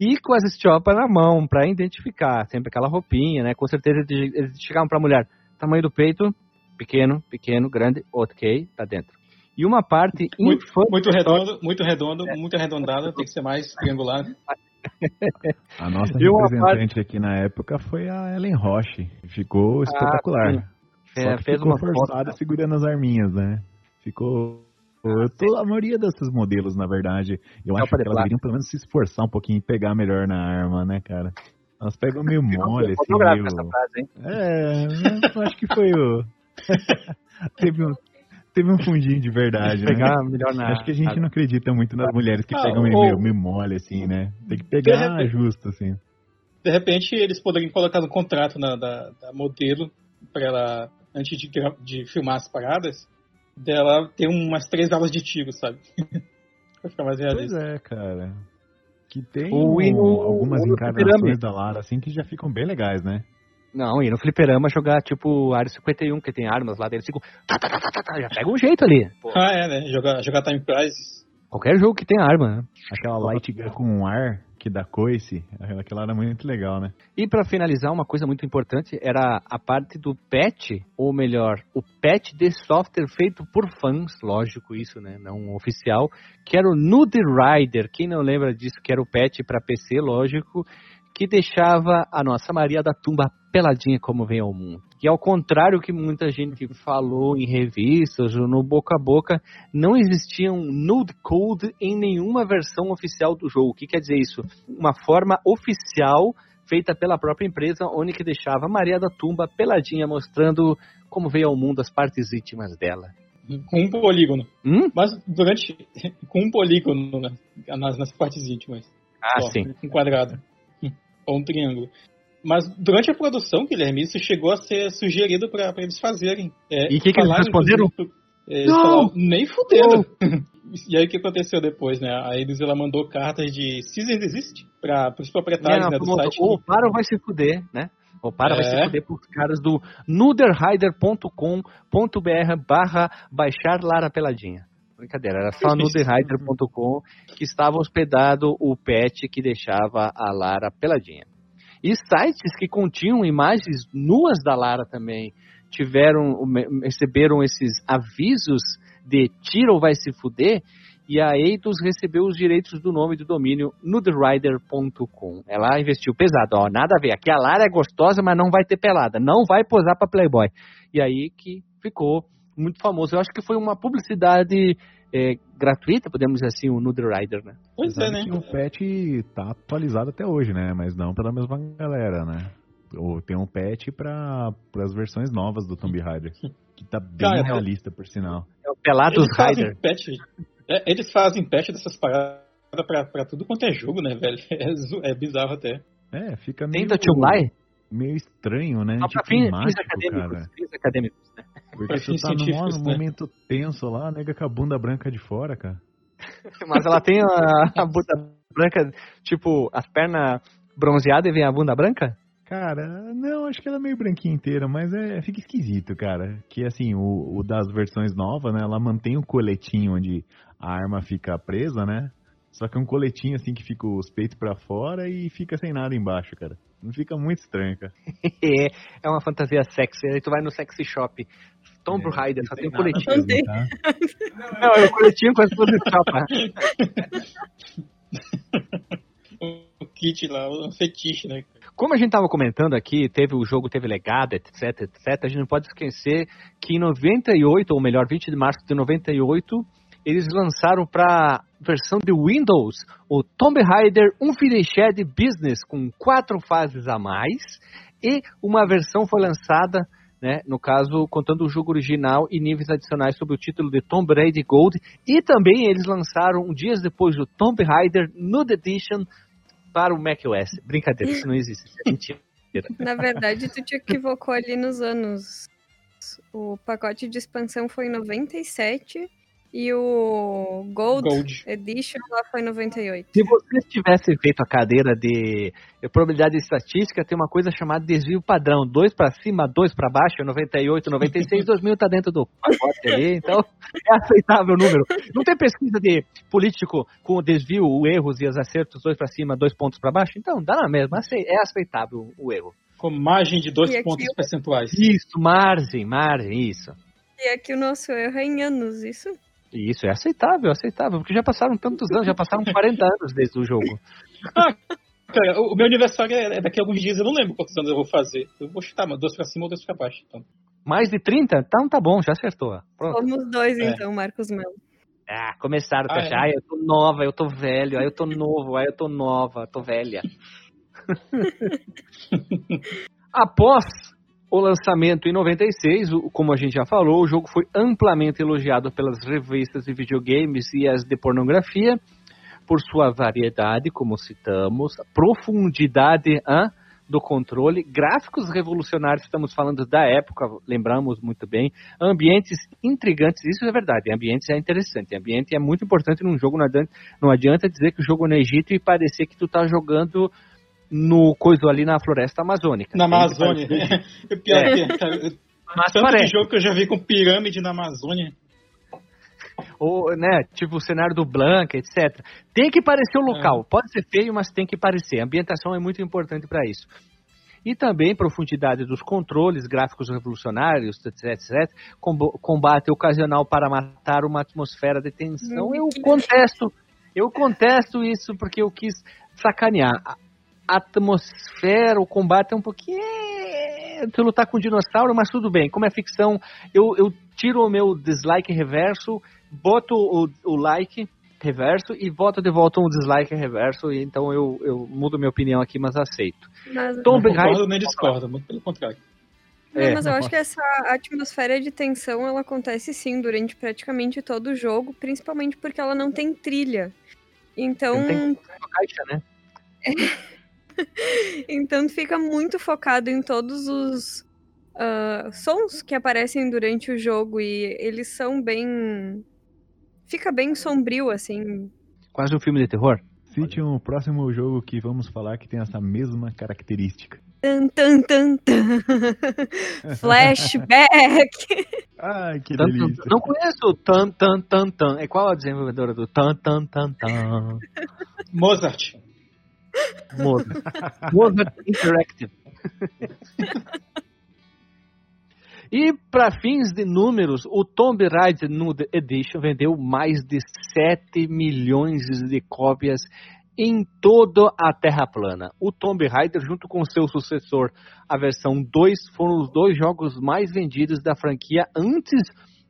E com as estiopas na mão, pra identificar. Sempre aquela roupinha, né? Com certeza eles chegavam pra mulher. Tamanho do peito, pequeno, pequeno, grande, ok, tá dentro. E uma parte Muito, muito redondo, muito redondo, muito arredondado, tem que ser mais triangular. A nossa E representante aqui na época foi a Ellen Roche. Ficou espetacular. sim. Só É, que fez ficou uma foto. forçada segurando as arminhas, né? Ficou. Eu tô- a maioria desses modelos, na verdade, eu acho Capa que elas deveriam pelo menos se esforçar um pouquinho e pegar melhor na arma, né, cara? Elas pegam meio mole, assim, meio... essa frase, hein? É, eu acho que foi o... teve, um, teve um fundinho de verdade, né? Pegar melhor na. Acho que a gente não acredita muito nas mulheres que Ah, pegam meio, ou- meio, meio mole, assim, né? Tem que pegar repente- justo, assim. De repente, eles poderiam colocar no contrato na- da, da modelo, pra ela, antes de, de filmar as paradas, dela ter umas três aulas de tiro, sabe? pra ficar mais Pois realista. é, cara. Que tem O- um- o- algumas o encarnações da Lara, assim, que já ficam bem legais, né? Não, e no fliperama jogar tipo Área 51, que tem armas lá dentro, ficam. Tá, tá, tá, tá, tá, tá, já pega um jeito ali. Pô, Ah, é, né? Jogar, jogar Time Crisis. qualquer jogo que tem arma, né? Aquela light gun com um ar que dá coice, aquela era muito legal, né? E pra finalizar, uma coisa muito importante era a parte do patch, ou melhor, o patch de software feito por fãs, lógico isso, né, não oficial, que era o Nude Rider. Quem não lembra disso, que era o patch para PC, lógico, que deixava a nossa Maria da Tumba peladinha como vem ao mundo. E ao contrário que muita gente falou em revistas ou no boca a boca, não existia um nude code em nenhuma versão oficial do jogo. O que quer dizer isso? Uma forma oficial feita pela própria empresa, onde que deixava a Maria da Tumba peladinha, mostrando como veio ao mundo as partes íntimas dela. Com um polígono. Hum? Mas durante. com um polígono né, nas, nas partes íntimas. Ah, Só, sim. Um quadrado. Ou um triângulo. Mas durante a produção, Guilherme, isso chegou a ser sugerido para eles fazerem. É, E que que eles responderam? é, Eles Não! falaram, nem fudendo. E aí o que aconteceu depois, né? A Eidos ela mandou cartas de cease and desist para os proprietários Não, né, do site. ou para ou vai se fuder, né? Ou para vai É. se fuder pros caras do nuderhider.com.br barra baixar Lara Peladinha. Brincadeira, era só nuderhider.com que estava hospedado o pet que deixava a Lara peladinha. E sites que continham imagens nuas da Lara também tiveram, receberam esses avisos de tira ou vai se fuder, e a Eidos recebeu os direitos do nome do domínio nuderider.com. Ela investiu pesado, ó, nada a ver. Aqui a Lara é gostosa, mas não vai ter pelada, não vai posar para Playboy. E aí que ficou muito famoso. Eu acho que foi uma publicidade é, gratuita, podemos dizer assim, o Nuderider, né? Pois é, Sabe né? que o patch tá atualizado até hoje, né? Mas não pela mesma galera, né? Ou tem um patch para as versões novas do Tomb Raider. Que tá bem Cara, realista, por sinal. É o Pelados Eles fazem Rider. patch. É, eles fazem patch dessas paradas pra, pra tudo quanto é jogo, né, velho? É, é bizarro até. É, fica meio, Tenta meio estranho, né? Só pra Tipo, fins, fins mágico, acadêmicos. cara. Fins acadêmicos? Porque Pra tu tá num né? momento tenso lá, nega com a bunda branca de fora, cara. Mas ela tem a, a bunda branca, tipo, as pernas bronzeadas e vem a bunda branca? Cara, não, acho que ela é meio branquinha inteira, mas é, fica esquisito, cara. Que assim, o, o das versões novas, né? Ela mantém o coletinho onde a arma fica presa, né? Só que é um coletinho assim que fica os peitos pra fora e fica sem nada embaixo, cara. Não fica muito estranho, cara. É, é uma fantasia sexy. Aí tu vai no sexy shop. Tomb É, Raider, só tem um nada coletinho. mesmo, tem. tá? Não, é o coletinho com as duas. O kit lá, o fetiche, né? Como a gente estava comentando aqui, teve o jogo, teve legado, etc, etc. A gente não pode esquecer que em 98, ou melhor, 20 de março de 98, eles lançaram para versão de Windows o Tomb Raider Unfinished Business com quatro fases a mais e uma versão foi lançada, né, no caso contando o jogo original e níveis adicionais sob o título de Tomb Raider Gold e também eles lançaram dias depois o Tomb Raider Nude Edition para o macOS. Brincadeira, isso não existe, isso é mentira. Na verdade, tu te equivocou ali nos anos. O pacote de expansão foi em 97 e o Gold, Gold. Edition lá foi em 98. Se vocês tivessem feito a cadeira de probabilidade estatística, tem uma coisa chamada desvio padrão. Dois para cima, dois para baixo, 98, 96, 2000 tá dentro do pacote ali, então é aceitável o número. Não tem pesquisa de político com o desvio, o erros e os acertos, dois para cima, dois pontos para baixo? Então, dá na mesma, é aceitável o erro. Com margem de dois E pontos eu- percentuais. Isso, margem, margem, isso. E aqui o nosso erro é em anos, isso? Isso, é aceitável, aceitável, porque já passaram tantos anos, já passaram 40 anos desde o jogo. Cara, o o meu aniversário é é daqui a alguns dias, eu não lembro quantos anos eu vou fazer. Eu vou chutar, mas dois pra cima ou dois pra baixo. Então. Mais de 30? Então tá bom, já acertou. Pronto. Somos dois, É. então, Marcos Melo. Ah, começaram a Ah, achar, ah, eu tô nova, eu tô velho, aí eu tô novo, aí eu tô nova, tô velha. Após o lançamento em 96, o- como a gente já falou, o jogo foi amplamente elogiado pelas revistas de videogames e as de pornografia por sua variedade, como citamos, profundidade hã, do controle, gráficos revolucionários, estamos falando da época, lembramos muito bem, ambientes intrigantes, isso é verdade, ambientes é interessante, ambiente é muito importante num jogo, não adianta, não adianta dizer que o jogo é no Egito e parecer que tu tá jogando no coisa ali na floresta amazônica. Na Amazônia. O pior É. que é, cara, Mas tanto de parece. jogo que eu já vi com pirâmide na Amazônia. ou, né, tipo o cenário do Blanca, etc. Tem que parecer o local. Pode ser feio, mas tem que parecer. A ambientação é muito importante para isso. E também profundidade dos controles, gráficos revolucionários, etc, etc. Combate ocasional para matar uma atmosfera de tensão. Eu contesto, eu contesto isso porque eu quis sacanear. Atmosfera, o combate é um pouquinho. Tu lutar com dinossauro, mas tudo bem. Como é ficção, eu, eu tiro o meu dislike reverso, boto o, o like reverso e boto de volta um dislike reverso. E então eu, eu mudo minha opinião aqui, mas aceito. Mas, Não Tomb concordo nem discordo, muito pelo contrário. não, É, mas eu acho que essa atmosfera de tensão, ela acontece sim durante praticamente todo o jogo, principalmente porque ela não tem trilha. Então, Não tem uma caixa, né? então fica muito focado em todos os ah, sons que aparecem durante o jogo e eles são bem. Fica bem sombrio, assim. Quase um filme de terror. Cite um próximo jogo que vamos falar que tem essa mesma característica. Tan, tan, tan, tan. Flashback! Ai, que Tan, tan, delícia. tan. Não conheço o Tan Tan Tan Tan. É qual a desenvolvedora do Tan Tan Tan Tan? Mozart. Mozart. Mozart Interactive. e para fins de números, o Tomb Raider Nude Edition vendeu mais de 7 milhões de cópias em toda a Terra plana. O Tomb Raider, junto com seu sucessor, a versão 2, foram os dois jogos mais vendidos da franquia antes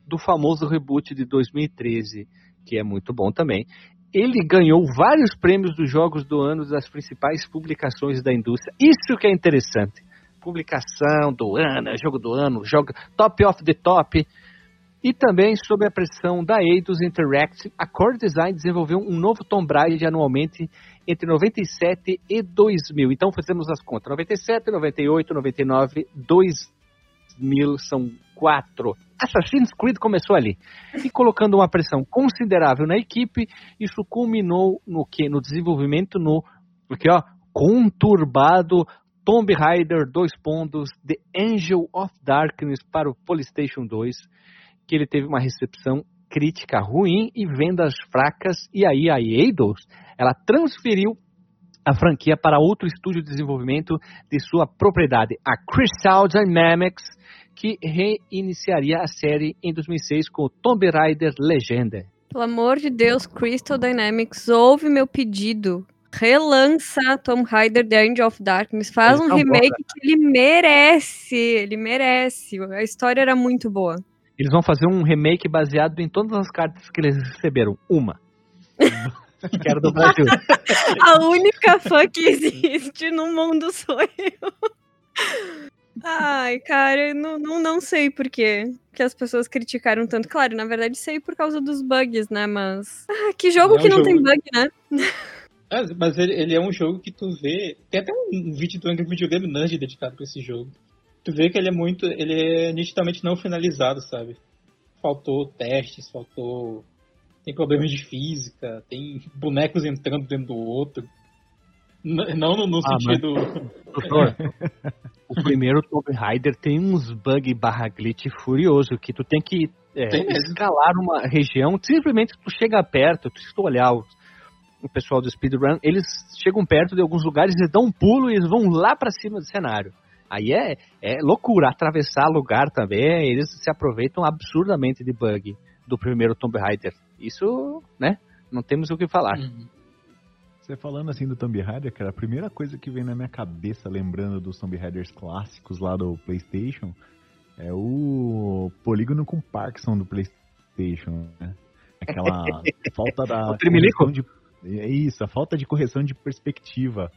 do famoso reboot de 2013, que é muito bom também ele ganhou vários prêmios dos jogos do ano das principais publicações da indústria. Isso que é interessante. Publicação do ano, jogo do ano, jogo top of the top. E também, sob a pressão da Eidos Interactive, a Core Design desenvolveu um novo Tomb Raider anualmente entre 97 e 2000. Então, fazemos as contas. 97, 98, 99, 2000 são quatro. Assassin's Creed começou ali. E colocando uma pressão considerável na equipe, isso culminou no que? No desenvolvimento no aqui, ó, conturbado Tomb Raider 2 pontos The Angel of Darkness para o PlayStation 2, que ele teve uma recepção crítica ruim e vendas fracas, e aí a Eidos, ela transferiu a franquia para outro estúdio de desenvolvimento de sua propriedade, a Crystal Dynamics, que reiniciaria a série em 2006 com Tomb Raider Legenda. Pelo amor de Deus, Crystal Dynamics, ouve meu pedido. Relança Tomb Raider The Angel of Darkness. Faz Eles um remake gostam. que ele merece. Ele merece. A história era muito boa. Eles vão fazer um remake baseado em todas as cartas que eles receberam. Uma. que era do Brasil. A única fã que existe no mundo sou eu. Ai, cara, não, não, não sei por quê que as pessoas criticaram tanto. Claro, na verdade sei por causa dos bugs, né? Mas. Ah, que jogo É um que não jogo- tem bug, né? Mas, mas ele, ele é um jogo que tu vê. Tem até um vídeo do Angry Video Game Nerd dedicado pra esse jogo. Tu vê que ele é muito. Ele é nitidamente não finalizado, sabe? Faltou testes, faltou. Tem problemas de física, tem bonecos entrando dentro do outro. Não no, no Ah, mas- sentido. Doutor, o primeiro Tomb Raider tem uns bug barra glitch furioso que tu tem que é, Tem escalar uma região, simplesmente tu chega perto, tu, se tu olhar o, o pessoal do speedrun, eles chegam perto de alguns lugares, eles dão um pulo e eles vão lá pra cima do cenário. Aí é, é loucura, atravessar lugar também, eles se aproveitam absurdamente de bug do primeiro Tomb Raider. Isso, né, não temos o que falar. Uhum. Você falando assim do Tomb Raider, cara, a primeira coisa que vem na minha cabeça, lembrando dos Tomb Raiders clássicos lá do PlayStation, é o polígono com Parkinson do PlayStation, né? Aquela falta da. O correção de- É isso, a falta de correção de perspectiva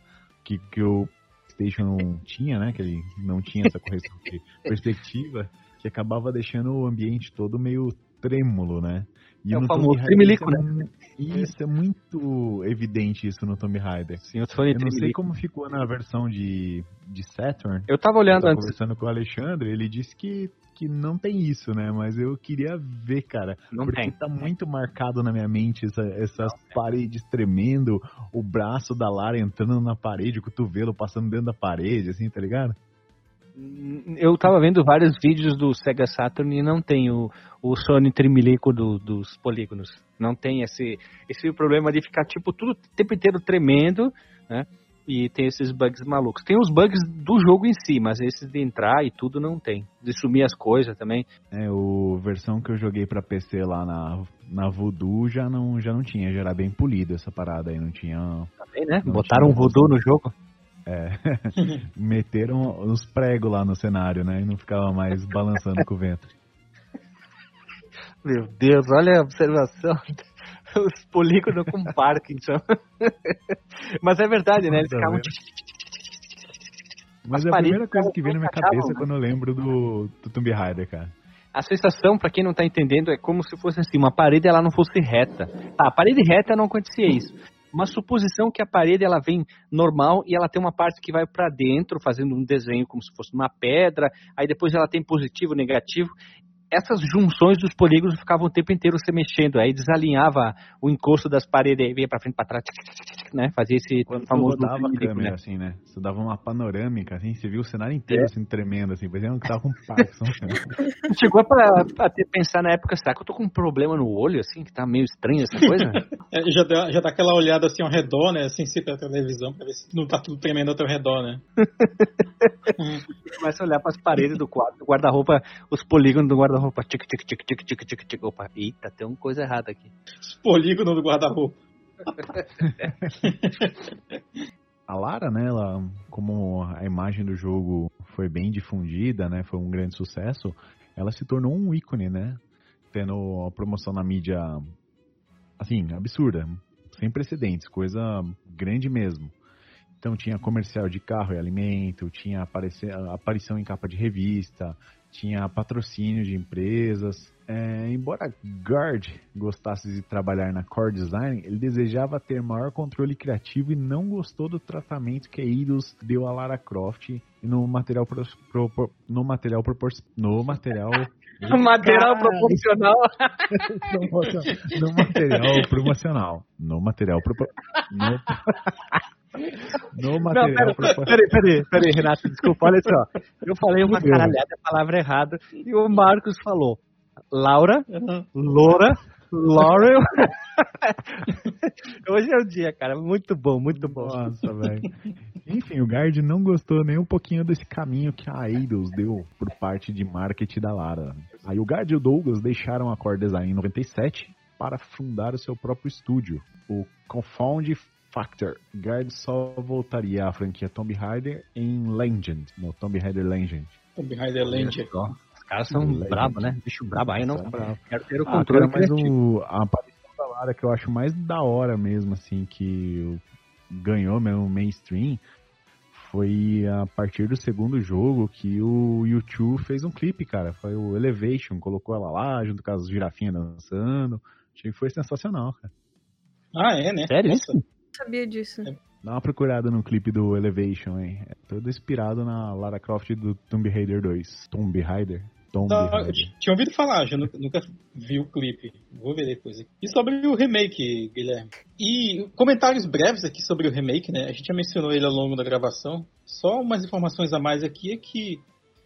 que, que o PlayStation tinha, né? Que ele não tinha essa correção de perspectiva, que acabava deixando o ambiente todo meio trêmulo, né? E É o famoso isso é mu- Isso, é muito evidente isso no Tomb Raider. Sim, eu tô falando Eu não sei como ficou na versão de, de Saturn. Eu tava Eu olhando tava antes. conversando com o Alexandre, ele disse que, que não tem isso, né? Mas eu queria ver, cara. Não porque tem. tá muito marcado na minha mente essa- essas paredes tremendo, o braço da Lara entrando na parede, o cotovelo passando dentro da parede, assim, tá ligado? Eu tava vendo vários vídeos do Sega Saturn e não tem o, o Sony tremelico do- dos polígonos. Não tem esse, esse problema de ficar, tipo, tudo o tempo inteiro tremendo, né? E tem esses bugs malucos. Tem os bugs do jogo em si, mas esses de entrar e tudo não tem. De sumir as coisas também. É, o versão que eu joguei pra PC lá na, na Voodoo já não, já não tinha, já era bem polido essa parada aí, não tinha Também, né? Botaram um tinha voodoo no jogo. meteram os pregos lá no cenário, né? E não ficava mais balançando com o vento. Meu Deus, olha a observação. Os polígonos com Parkinson. mas é verdade, né? Eles ficavam. Mas As é a primeira coisa que vem na minha cabeça né? quando eu lembro do, do Tomb Raider, cara. A sensação, pra quem não tá entendendo, é como se fosse assim, uma parede ela não fosse reta. Tá, a parede reta não acontecia isso. Uma suposição que a parede ela vem normal e ela tem uma parte que vai pra dentro, fazendo um desenho como se fosse uma pedra, aí depois ela tem positivo, negativo. Essas junções dos polígonos ficavam o tempo inteiro se mexendo, aí desalinhava o encosto das paredes, aí vinha pra frente, pra trás, né? Fazia esse Quando famoso rodava a câmera, né? assim, né? Você dava uma panorâmica, assim, você viu o cenário inteiro, É. assim, tremendo, assim, parecendo que tava com Parkinson. cara. Chegou pra, pra ter, pensar na época, será que eu tô com um problema no olho, assim, que tá meio estranho essa coisa? É, já, dá, já dá aquela olhada assim ao redor, né? Assim, se pela televisão, pra ver se não tá tudo tremendo ao teu redor, né? começa a olhar para as paredes do quarto, do guarda-roupa, os polígonos do guarda-roupa. Tic, tic, tic, tic, tic, tic, tic. Opa, eita, tem uma coisa errada aqui. Os polígonos do guarda-roupa. A Lara, né, ela, como a imagem do jogo foi bem difundida, né, foi um grande sucesso, ela se tornou um ícone, né, tendo a promoção na mídia, assim, absurda, sem precedentes, coisa grande mesmo. Então tinha comercial de carro e alimento, tinha aparição em capa de revista, tinha patrocínio de empresas. É, embora Guard gostasse de trabalhar na core design, ele desejava ter maior controle criativo e não gostou do tratamento que a Eidos deu a Lara Croft no material pro, pro, pro, no material propor, no material material proporcional no, no material promocional. No material propor, no, no material Não, pera, peraí, peraí, peraí, Renato, desculpa, olha só. Eu falei uma caralhada, a palavra errada, e o Marcos falou Laura, Loura, Laurel. Hoje é o dia, cara. Muito bom, muito bom. Nossa, velho. Enfim, o Guard não gostou nem um pouquinho desse caminho que a Eidos deu por parte de marketing da Lara. Aí o Guard e o Douglas deixaram a Core Design em 97 para fundar o seu próprio estúdio, o Confound Factor. Guard só voltaria à franquia Tomb Raider em Legend, no Tomb Raider Legend. Tomb Raider Legend. Os caras são bravos, né? Bicho brabo. Aí não. Quero ter o Ah, controle cara, mas o, a aparição da Lara que eu acho mais da hora mesmo, assim, que ganhou mesmo mainstream, foi a partir do segundo jogo que o YouTube fez um clipe, cara. Foi o Elevation, colocou ela lá, junto com as girafinhas dançando. Achei que foi sensacional, cara. Ah, é, né? Sério Nossa. Não sabia disso. Dá uma procurada no clipe do Elevation, hein? É todo inspirado na Lara Croft do Tomb Raider 2. Tomb Raider? T- tinha ouvido falar, já nunca, nunca vi o clipe. Vou ver depois. aqui. E sobre o remake, Guilherme? E comentários breves aqui sobre o remake, né? A gente já mencionou ele ao longo da gravação. Só umas informações a mais aqui é que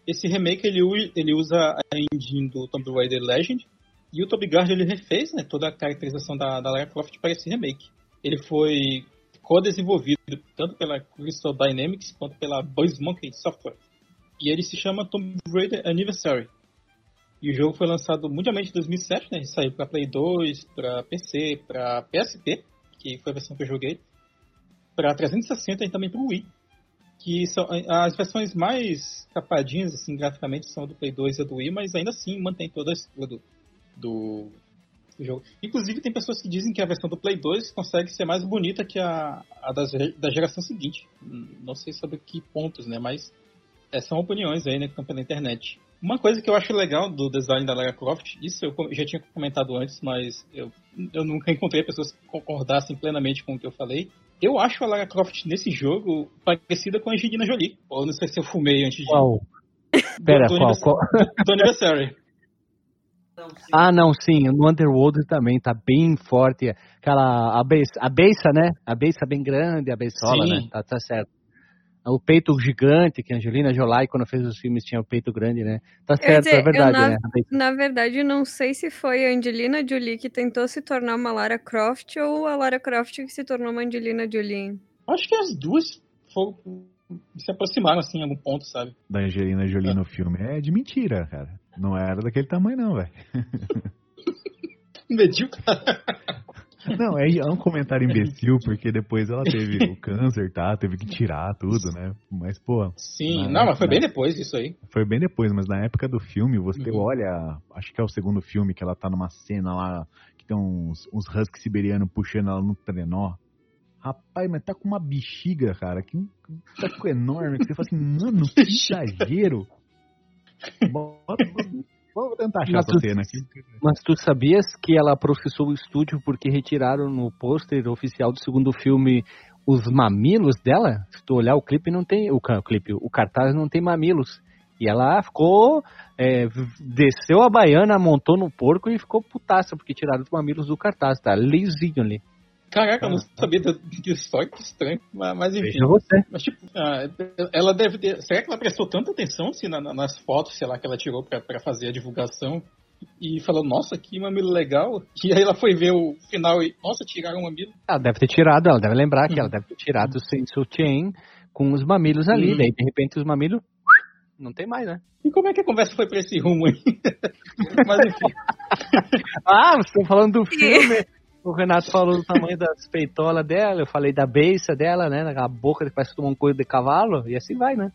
esse remake ele, ele usa a engine do Tomb Raider Legend e o Toby Gard ele refez né, toda a caracterização da, da Lara Croft para esse remake. Ele foi co-desenvolvido tanto pela Crystal Dynamics quanto pela Buzz Monkey Software. E ele se chama Tomb Raider Anniversary. E o jogo foi lançado mundialmente em 2007, né? Ele saiu para Play 2, para PC, para PSP, que foi a versão que eu joguei, para 360 e também para Wii. Que são as versões mais capadinhas, assim, graficamente, são do Play 2 e do Wii, mas ainda assim mantém toda a estrutura do, do, do jogo. Inclusive, tem pessoas que dizem que a versão do Play 2 consegue ser mais bonita que a, a das- da geração seguinte. Hum, Não sei sobre que pontos, né? Mas é, são opiniões aí, né, que estão pela internet. Uma coisa que eu acho legal do design da Lara Croft, isso eu já tinha comentado antes, mas eu, eu nunca encontrei pessoas que concordassem plenamente com o que eu falei. Eu acho a Lara Croft nesse jogo parecida com a Angelina Jolie. Ou não sei se eu fumei antes de. Qual? Pera, do, qual, qual? do Anniversary. Ah, não, sim, no Underworld também tá bem forte. Aquela, a beiça, a beiça né? A beiça bem grande, a beiçola, Sim. né? Tá, tá certo. O peito gigante, que a Angelina Jolie, quando fez os filmes, tinha o peito grande, né? Tá certo, dizer, é verdade, na- né? Na verdade, não sei se foi a Angelina Jolie que tentou se tornar uma Lara Croft ou a Lara Croft que se tornou uma Angelina Jolie. Acho que as duas foram, se aproximaram assim em algum ponto, sabe? Da Angelina Jolie no filme. É de mentira, cara. Não era daquele tamanho, não, velho. Medíocre. Não, é, é um comentário imbecil, porque depois ela teve o câncer, tá? Teve que tirar tudo, né? Mas, pô, Sim, Não, mas foi bem depois disso aí. foi bem depois, mas na época do filme, você Uhum. olha, acho que é o segundo filme, que ela tá numa cena lá, que tem uns, uns husky siberianos puxando ela no trenó. Rapaz, mas tá com uma bexiga, cara, que um taco enorme, que você fala assim, mano, que exagero. Bota, vamos tentar achar Mas essa tu- cena aqui. Mas tu sabias que ela processou o estúdio porque retiraram no pôster oficial do segundo filme os mamilos dela? Se tu olhar o clipe, não tem. O, o clipe, o cartaz não tem mamilos. E ela ficou. é, desceu a baiana, montou no porco e ficou putaça, porque tiraram os mamilos do cartaz, tá? Lisinho ali. Caraca, eu não sabia da- disso, só que estranho. Mas, mas enfim. Veja você. Mas, tipo, ah, ela deve ter. Será que ela prestou tanta atenção assim, na- na- nas fotos, sei lá, que ela tirou pra, pra fazer a divulgação? E falou, nossa, que mamilo legal. E aí ela foi ver o final e, nossa, tiraram o mamilo. Ela deve ter tirado, ela deve lembrar que Uhum. ela deve ter tirado o senso chain com os mamilos ali. Uhum. Daí, de repente, os mamilos. Não tem mais, né? E como é que a conversa foi pra esse rumo aí? Mas enfim. Ah, vocês estão falando do filme. O Renato falou do tamanho das peitolas dela, eu falei da beiça dela, né? Daquela boca que parece tomar um coelho de cavalo, e assim vai, né?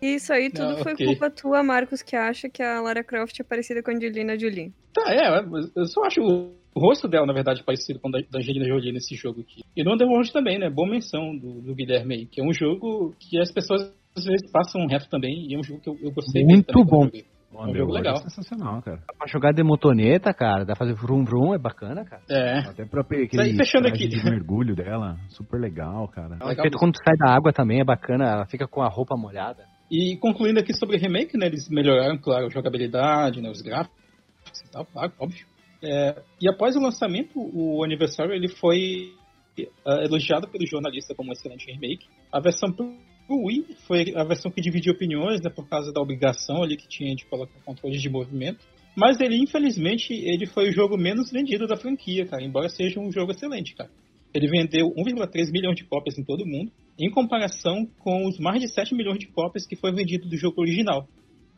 Isso aí tudo Ah, foi culpa tua, Marcos, que acha que a Lara Croft é parecida com a Angelina Jolie. Tá, é, eu só acho o rosto dela, na verdade, parecido com o da, Angelina Jolie nesse jogo aqui. E no Underworld também, né? Boa menção do, do Guilherme aí, que é um jogo que as pessoas às vezes passam reto também, e é um jogo que eu, eu gostei Muito quando bom. O É um jogo legal. é sensacional, cara. Dá pra jogar de motoneta, cara. Dá pra fazer vrum vrum, é bacana, cara. É. Até pra aquele fechando aqui. de mergulho dela, super legal, cara. É O legal quando tu sai da água também é bacana, ela fica com a roupa molhada. E concluindo aqui sobre o remake, né, eles melhoraram, claro, a jogabilidade, né, os gráficos e tal, claro, óbvio. É, e após o lançamento, o aniversário ele foi ah, elogiado pelo jornalista como um excelente remake. A versão pro Wii foi a versão que dividiu opiniões, né, por causa da obrigação ali que tinha de colocar controles de movimento. Mas ele, infelizmente, ele foi o jogo menos vendido da franquia, cara, embora seja um jogo excelente, cara. Ele vendeu 1,3 milhão de cópias em todo o mundo, em comparação com os mais de 7 milhões de cópias que foi vendido do jogo original.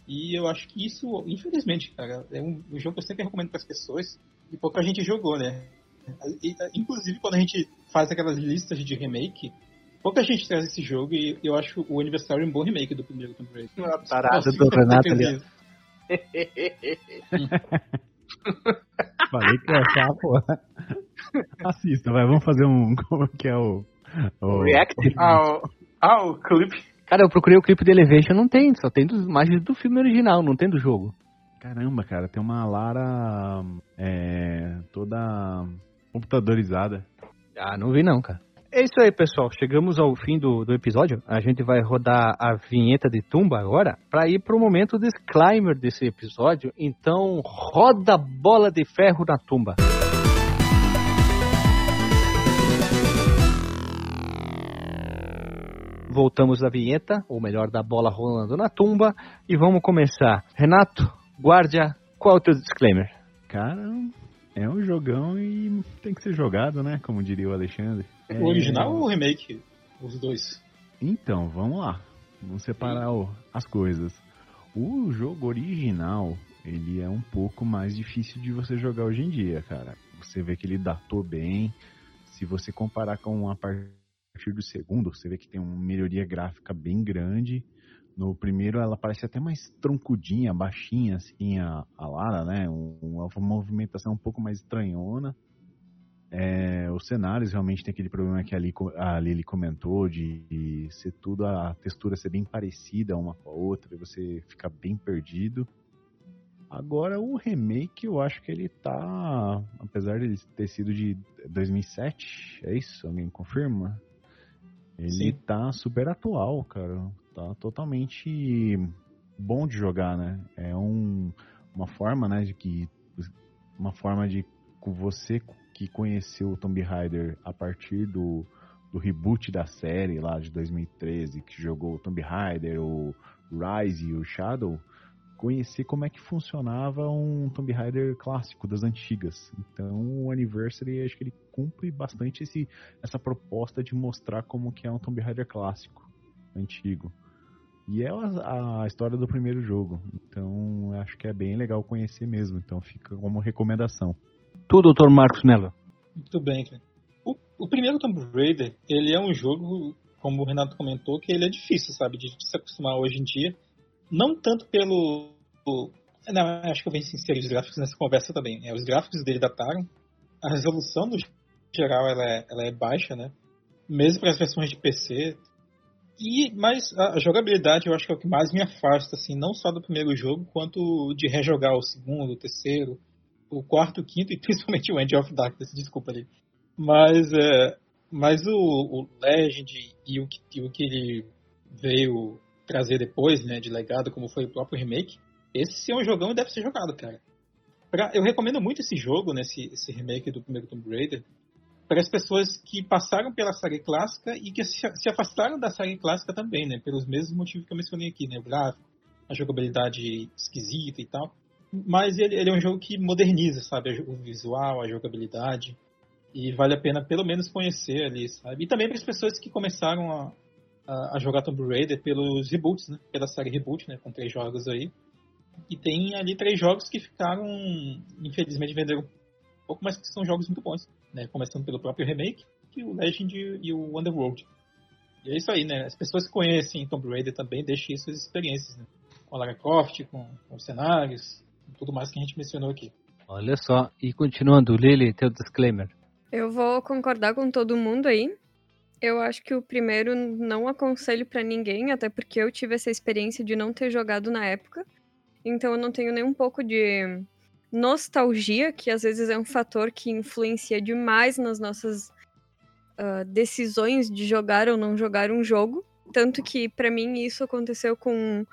E eu acho que isso, infelizmente, cara, é um, um jogo que eu sempre recomendo para as pessoas e pouca gente jogou, né? E, inclusive, quando a gente faz aquelas listas de remake, pouca gente traz esse jogo e eu acho o Aniversário um bom remake do primeiro Tomb Raider. Tarado do Renato ali. Falei que ia achar, pô. Assista, vai, vamos fazer um. Como que é o. o React? Ah, o, ah, o clipe. Cara, eu procurei o clipe de Elevation, não tem, só tem dos imagens do filme original, não tem do jogo. Caramba, cara, tem uma Lara é, toda computadorizada. Ah, não vi não, cara. É isso aí, pessoal. Chegamos ao fim do, do episódio. A gente vai rodar a vinheta de tumba agora para ir pro momento disclaimer desse episódio. Então, roda bola de ferro na tumba. Voltamos da vinheta, ou melhor, da bola rolando na tumba, e vamos começar. Renato, guardia, qual é o teu disclaimer? Cara, é um jogão e tem que ser jogado, né? Como diria o Alexandre. É, O original ou o remake? Os dois. Então, vamos lá. Vamos separar o- as coisas. O jogo original, ele é um pouco mais difícil de você jogar hoje em dia, cara. Você vê que ele datou bem. Se você comparar com a partir do segundo, você vê que tem uma melhoria gráfica bem grande. No primeiro ela parece até mais troncudinha, baixinha, assim, a, a Lara, né? Um- Uma movimentação um pouco mais estranhona. É, os cenários realmente tem aquele problema que a Lili, a Lili comentou de, de ser tudo, a textura ser bem parecida uma com a outra, e você fica bem perdido. Agora o remake eu acho que ele tá, apesar de ter sido de 2007, é isso? Alguém confirma? Ele Sim. tá super atual, cara. Tá totalmente bom de jogar, né? É um, uma forma, né, de que uma forma de você que conheceu o Tomb Raider a partir do, do reboot da série lá de 2013, que jogou o Tomb Raider, o Rise e o Shadow, conhecer como é que funcionava um Tomb Raider clássico das antigas. Então o Anniversary acho que ele cumpre bastante esse, essa proposta de mostrar como que é um Tomb Raider clássico, antigo. E é a, a história do primeiro jogo. Então acho que é bem legal conhecer mesmo. Então fica como recomendação. Tu, doutor Marcos Mello. Muito bem, cara. O, o primeiro Tomb Raider, ele é um jogo, como o Renato comentou, que ele é difícil, sabe, de, se acostumar hoje em dia. Não tanto pelo... não, acho que eu venho inserir os gráficos nessa conversa também. né? Os gráficos dele dataram. A resolução, no geral, ela é, ela é baixa, né? Mesmo para as versões de PC. E, mas a jogabilidade eu acho que é o que mais me afasta, assim, não só do primeiro jogo, quanto de rejogar o segundo, o terceiro, o quarto, o quinto e principalmente o End of Darkness, desculpa ali. Mas, é, mas o, o Legend e o, e o que ele veio trazer depois, né, de legado, como foi o próprio remake, esse é um jogão e deve ser jogado, cara. Pra- eu recomendo muito esse jogo, né, esse, esse remake do primeiro Tomb Raider, para as pessoas que passaram pela série clássica e que se, se afastaram da série clássica também, né, pelos mesmos motivos que eu mencionei aqui, né, o gráfico, a jogabilidade esquisita e tal. Mas ele, ele é um jogo que moderniza, sabe, o visual, a jogabilidade. E vale a pena pelo menos conhecer ali, sabe? E também para as pessoas que começaram a, a, a jogar Tomb Raider pelos reboots, né? Pela série Reboot, né? Com três jogos aí. E tem ali três jogos que ficaram, infelizmente, venderam pouco, mas que são jogos muito bons, né? Começando pelo próprio remake, que o Legend e o Underworld. E é isso aí, né? As pessoas que conhecem Tomb Raider também deixem suas experiências, né? Com a Lara Croft, com, com os cenários, tudo mais que a gente mencionou aqui. Olha só, e continuando, Lily, teu disclaimer. Eu vou concordar com todo mundo aí. Eu acho que o primeiro não aconselho pra ninguém, até porque eu tive essa experiência de não ter jogado na época. Então eu não tenho nem um pouco de nostalgia, que às vezes é um fator que influencia demais nas nossas ah, decisões de jogar ou não jogar um jogo. Tanto que pra mim isso aconteceu com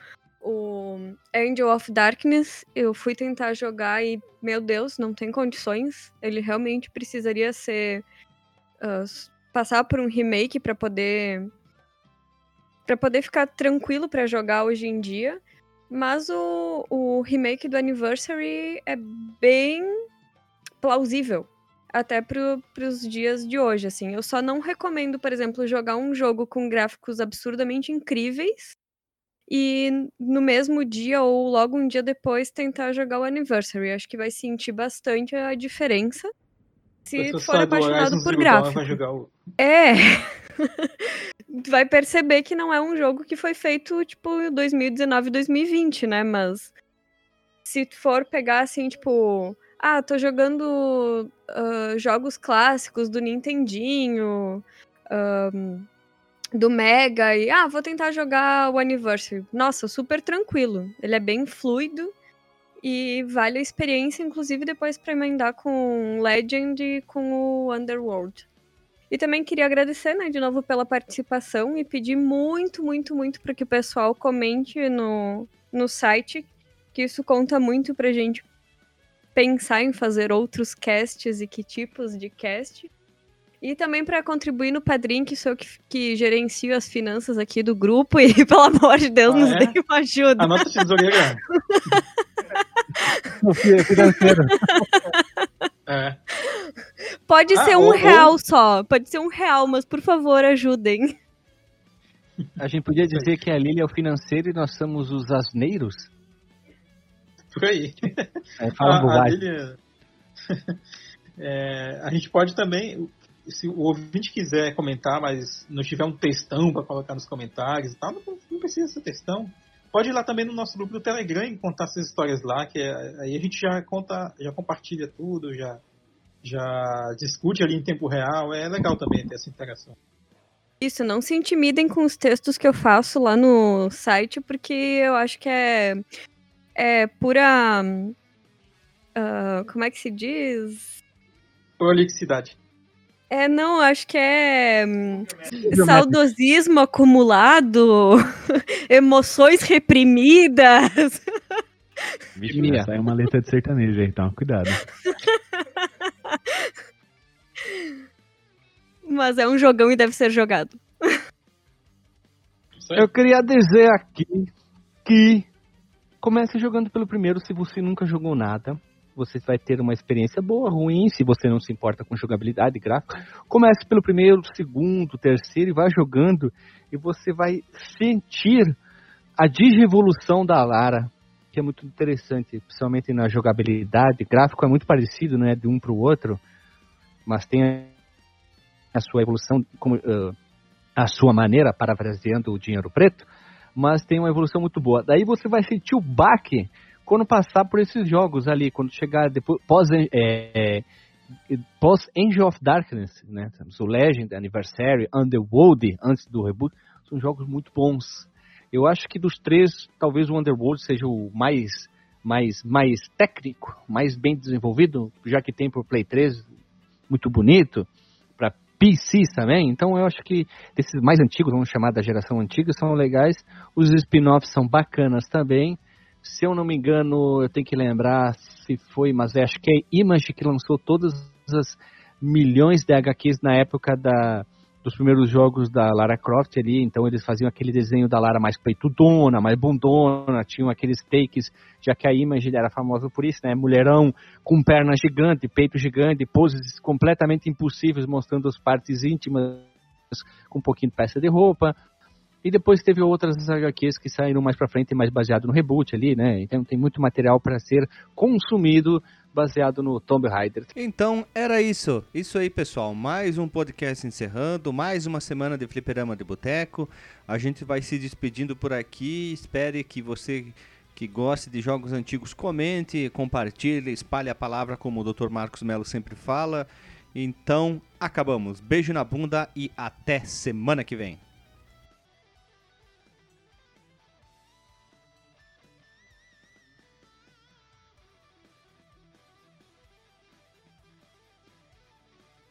o Angel of Darkness. Eu fui tentar jogar e, meu Deus, não tem condições. Ele realmente precisaria ser. s- passar por um remake pra poder. para poder ficar tranquilo pra jogar hoje em dia. Mas o, o remake do Anniversary é bem plausível. Até pro, pros dias de hoje, assim. Eu só não recomendo, por exemplo, jogar um jogo com gráficos absurdamente incríveis e no mesmo dia ou logo um dia depois tentar jogar o Anniversary. Acho que vai sentir bastante a diferença se for apaixonado por gráfico. O... É. Vai perceber que não é um jogo que foi feito, tipo, em 2019 2020, né? Mas se for pegar assim, tipo, ah, tô jogando ah, jogos clássicos do Nintendinho, ahn, do Mega, e ah, vou tentar jogar o Anniversary. Nossa, super tranquilo. Ele é bem fluido e vale a experiência, inclusive depois pra emendar com Legend e com o Underworld. E também queria agradecer, né, de novo pela participação e pedir muito, muito, muito para que o pessoal comente no, no site, que isso conta muito pra gente pensar em fazer outros casts e que tipos de cast. E também para contribuir no Padrim, que sou eu que, que gerencio as finanças aqui do grupo e, pelo amor de Deus, Ah, nos é? dê uma ajuda. Anota tesoureira. Financeiro. É. Pode Ah, ser um ou- ou- real só, pode ser um real, mas por favor ajudem. A gente podia dizer que a Lily é o financeiro e nós somos os asneiros? Por aí. É, fala a, a. Lilian- É, a gente pode também, se o ouvinte quiser comentar, mas não tiver um textão para colocar nos comentários e tal, não, não precisa ser textão. Pode ir lá também no nosso grupo do Telegram e contar essas histórias lá, que é- aí a gente já conta, já compartilha tudo, já, já discute ali em tempo real. É legal também ter essa interação. Isso, não se intimidem com os textos que eu faço lá no site, porque eu acho que é, é pura. ah, como é que se diz? Prolixidade. É, não, acho que é saudosismo acumulado, emoções reprimidas. Vixe, é uma letra de sertanejo aí, então cuidado. Mas é um jogão e deve ser jogado. Eu queria dizer aqui que comece jogando pelo primeiro se você nunca jogou nada. Você vai ter uma experiência boa, ruim, se você não se importa com jogabilidade gráfica. Comece pelo primeiro, segundo, terceiro e vai jogando e você vai sentir a digievolução da Lara, que é muito interessante, principalmente na jogabilidade. Gráfico é muito parecido, né, de um para o outro, mas tem a sua evolução como, eh, a sua maneira, parafraseando o dinheiro preto, mas tem uma evolução muito boa. Daí você vai sentir o baque quando passar por esses jogos ali, quando chegar depois pós é, é, pós Angel of Darkness, né? O Legend, Anniversary, Underworld antes do reboot, são jogos muito bons. Eu acho que dos três, talvez o Underworld seja o mais mais mais técnico, mais bem desenvolvido, já que tem por Play 3 muito bonito para PCs também. Então eu acho que desses mais antigos, vamos chamar da geração antiga, são legais. Os spin-offs são bacanas também. Se eu não me engano, eu tenho que lembrar se foi, mas é, acho que é Image que lançou todas as milhões de HQs na época da, dos primeiros jogos da Lara Croft ali. Então eles faziam aquele desenho da Lara mais peitudona, mais bundona, tinham aqueles takes, já que a Image era famosa por isso, né? Mulherão com perna gigante, peito gigante, poses completamente impossíveis, mostrando as partes íntimas com um pouquinho de peça de roupa. E depois teve outras HQs que saíram mais pra frente, mais baseado no reboot ali, né? Então tem muito material para ser consumido baseado no Tomb Raider. Então era isso. Isso aí, pessoal. Mais um podcast encerrando, mais uma semana de Fliperama de Boteco. A gente vai se despedindo por aqui. Espere que você que goste de jogos antigos, comente, compartilhe, espalhe a palavra, como o Dr. Marcos Melo sempre fala. Então, acabamos. Beijo na bunda e até semana que vem.